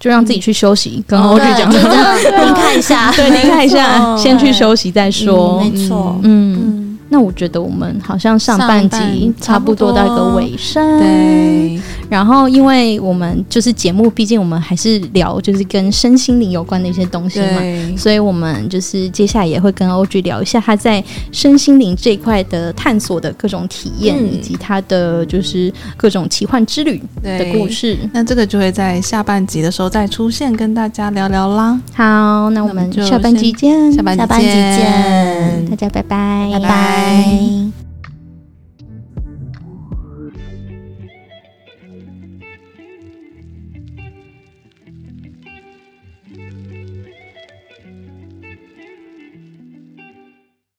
就让自己去休息。跟欧剧讲，离开一下，对，离开一下，先去休息再说。没错，嗯。那我觉得我们好像上半集差不多到一个尾声，对。然后，因为我们就是节目，毕竟我们还是聊就是跟身心灵有关的一些东西嘛，对。所以我们就是接下来也会跟 OG 聊一下他在身心灵这一块的探索的各种体验，嗯、以及他的就是各种奇幻之旅的故事。那这个就会在下半集的时候再出现，跟大家聊聊啦。好，那我们下半集见，下半集见，大家拜拜。拜，拜拜。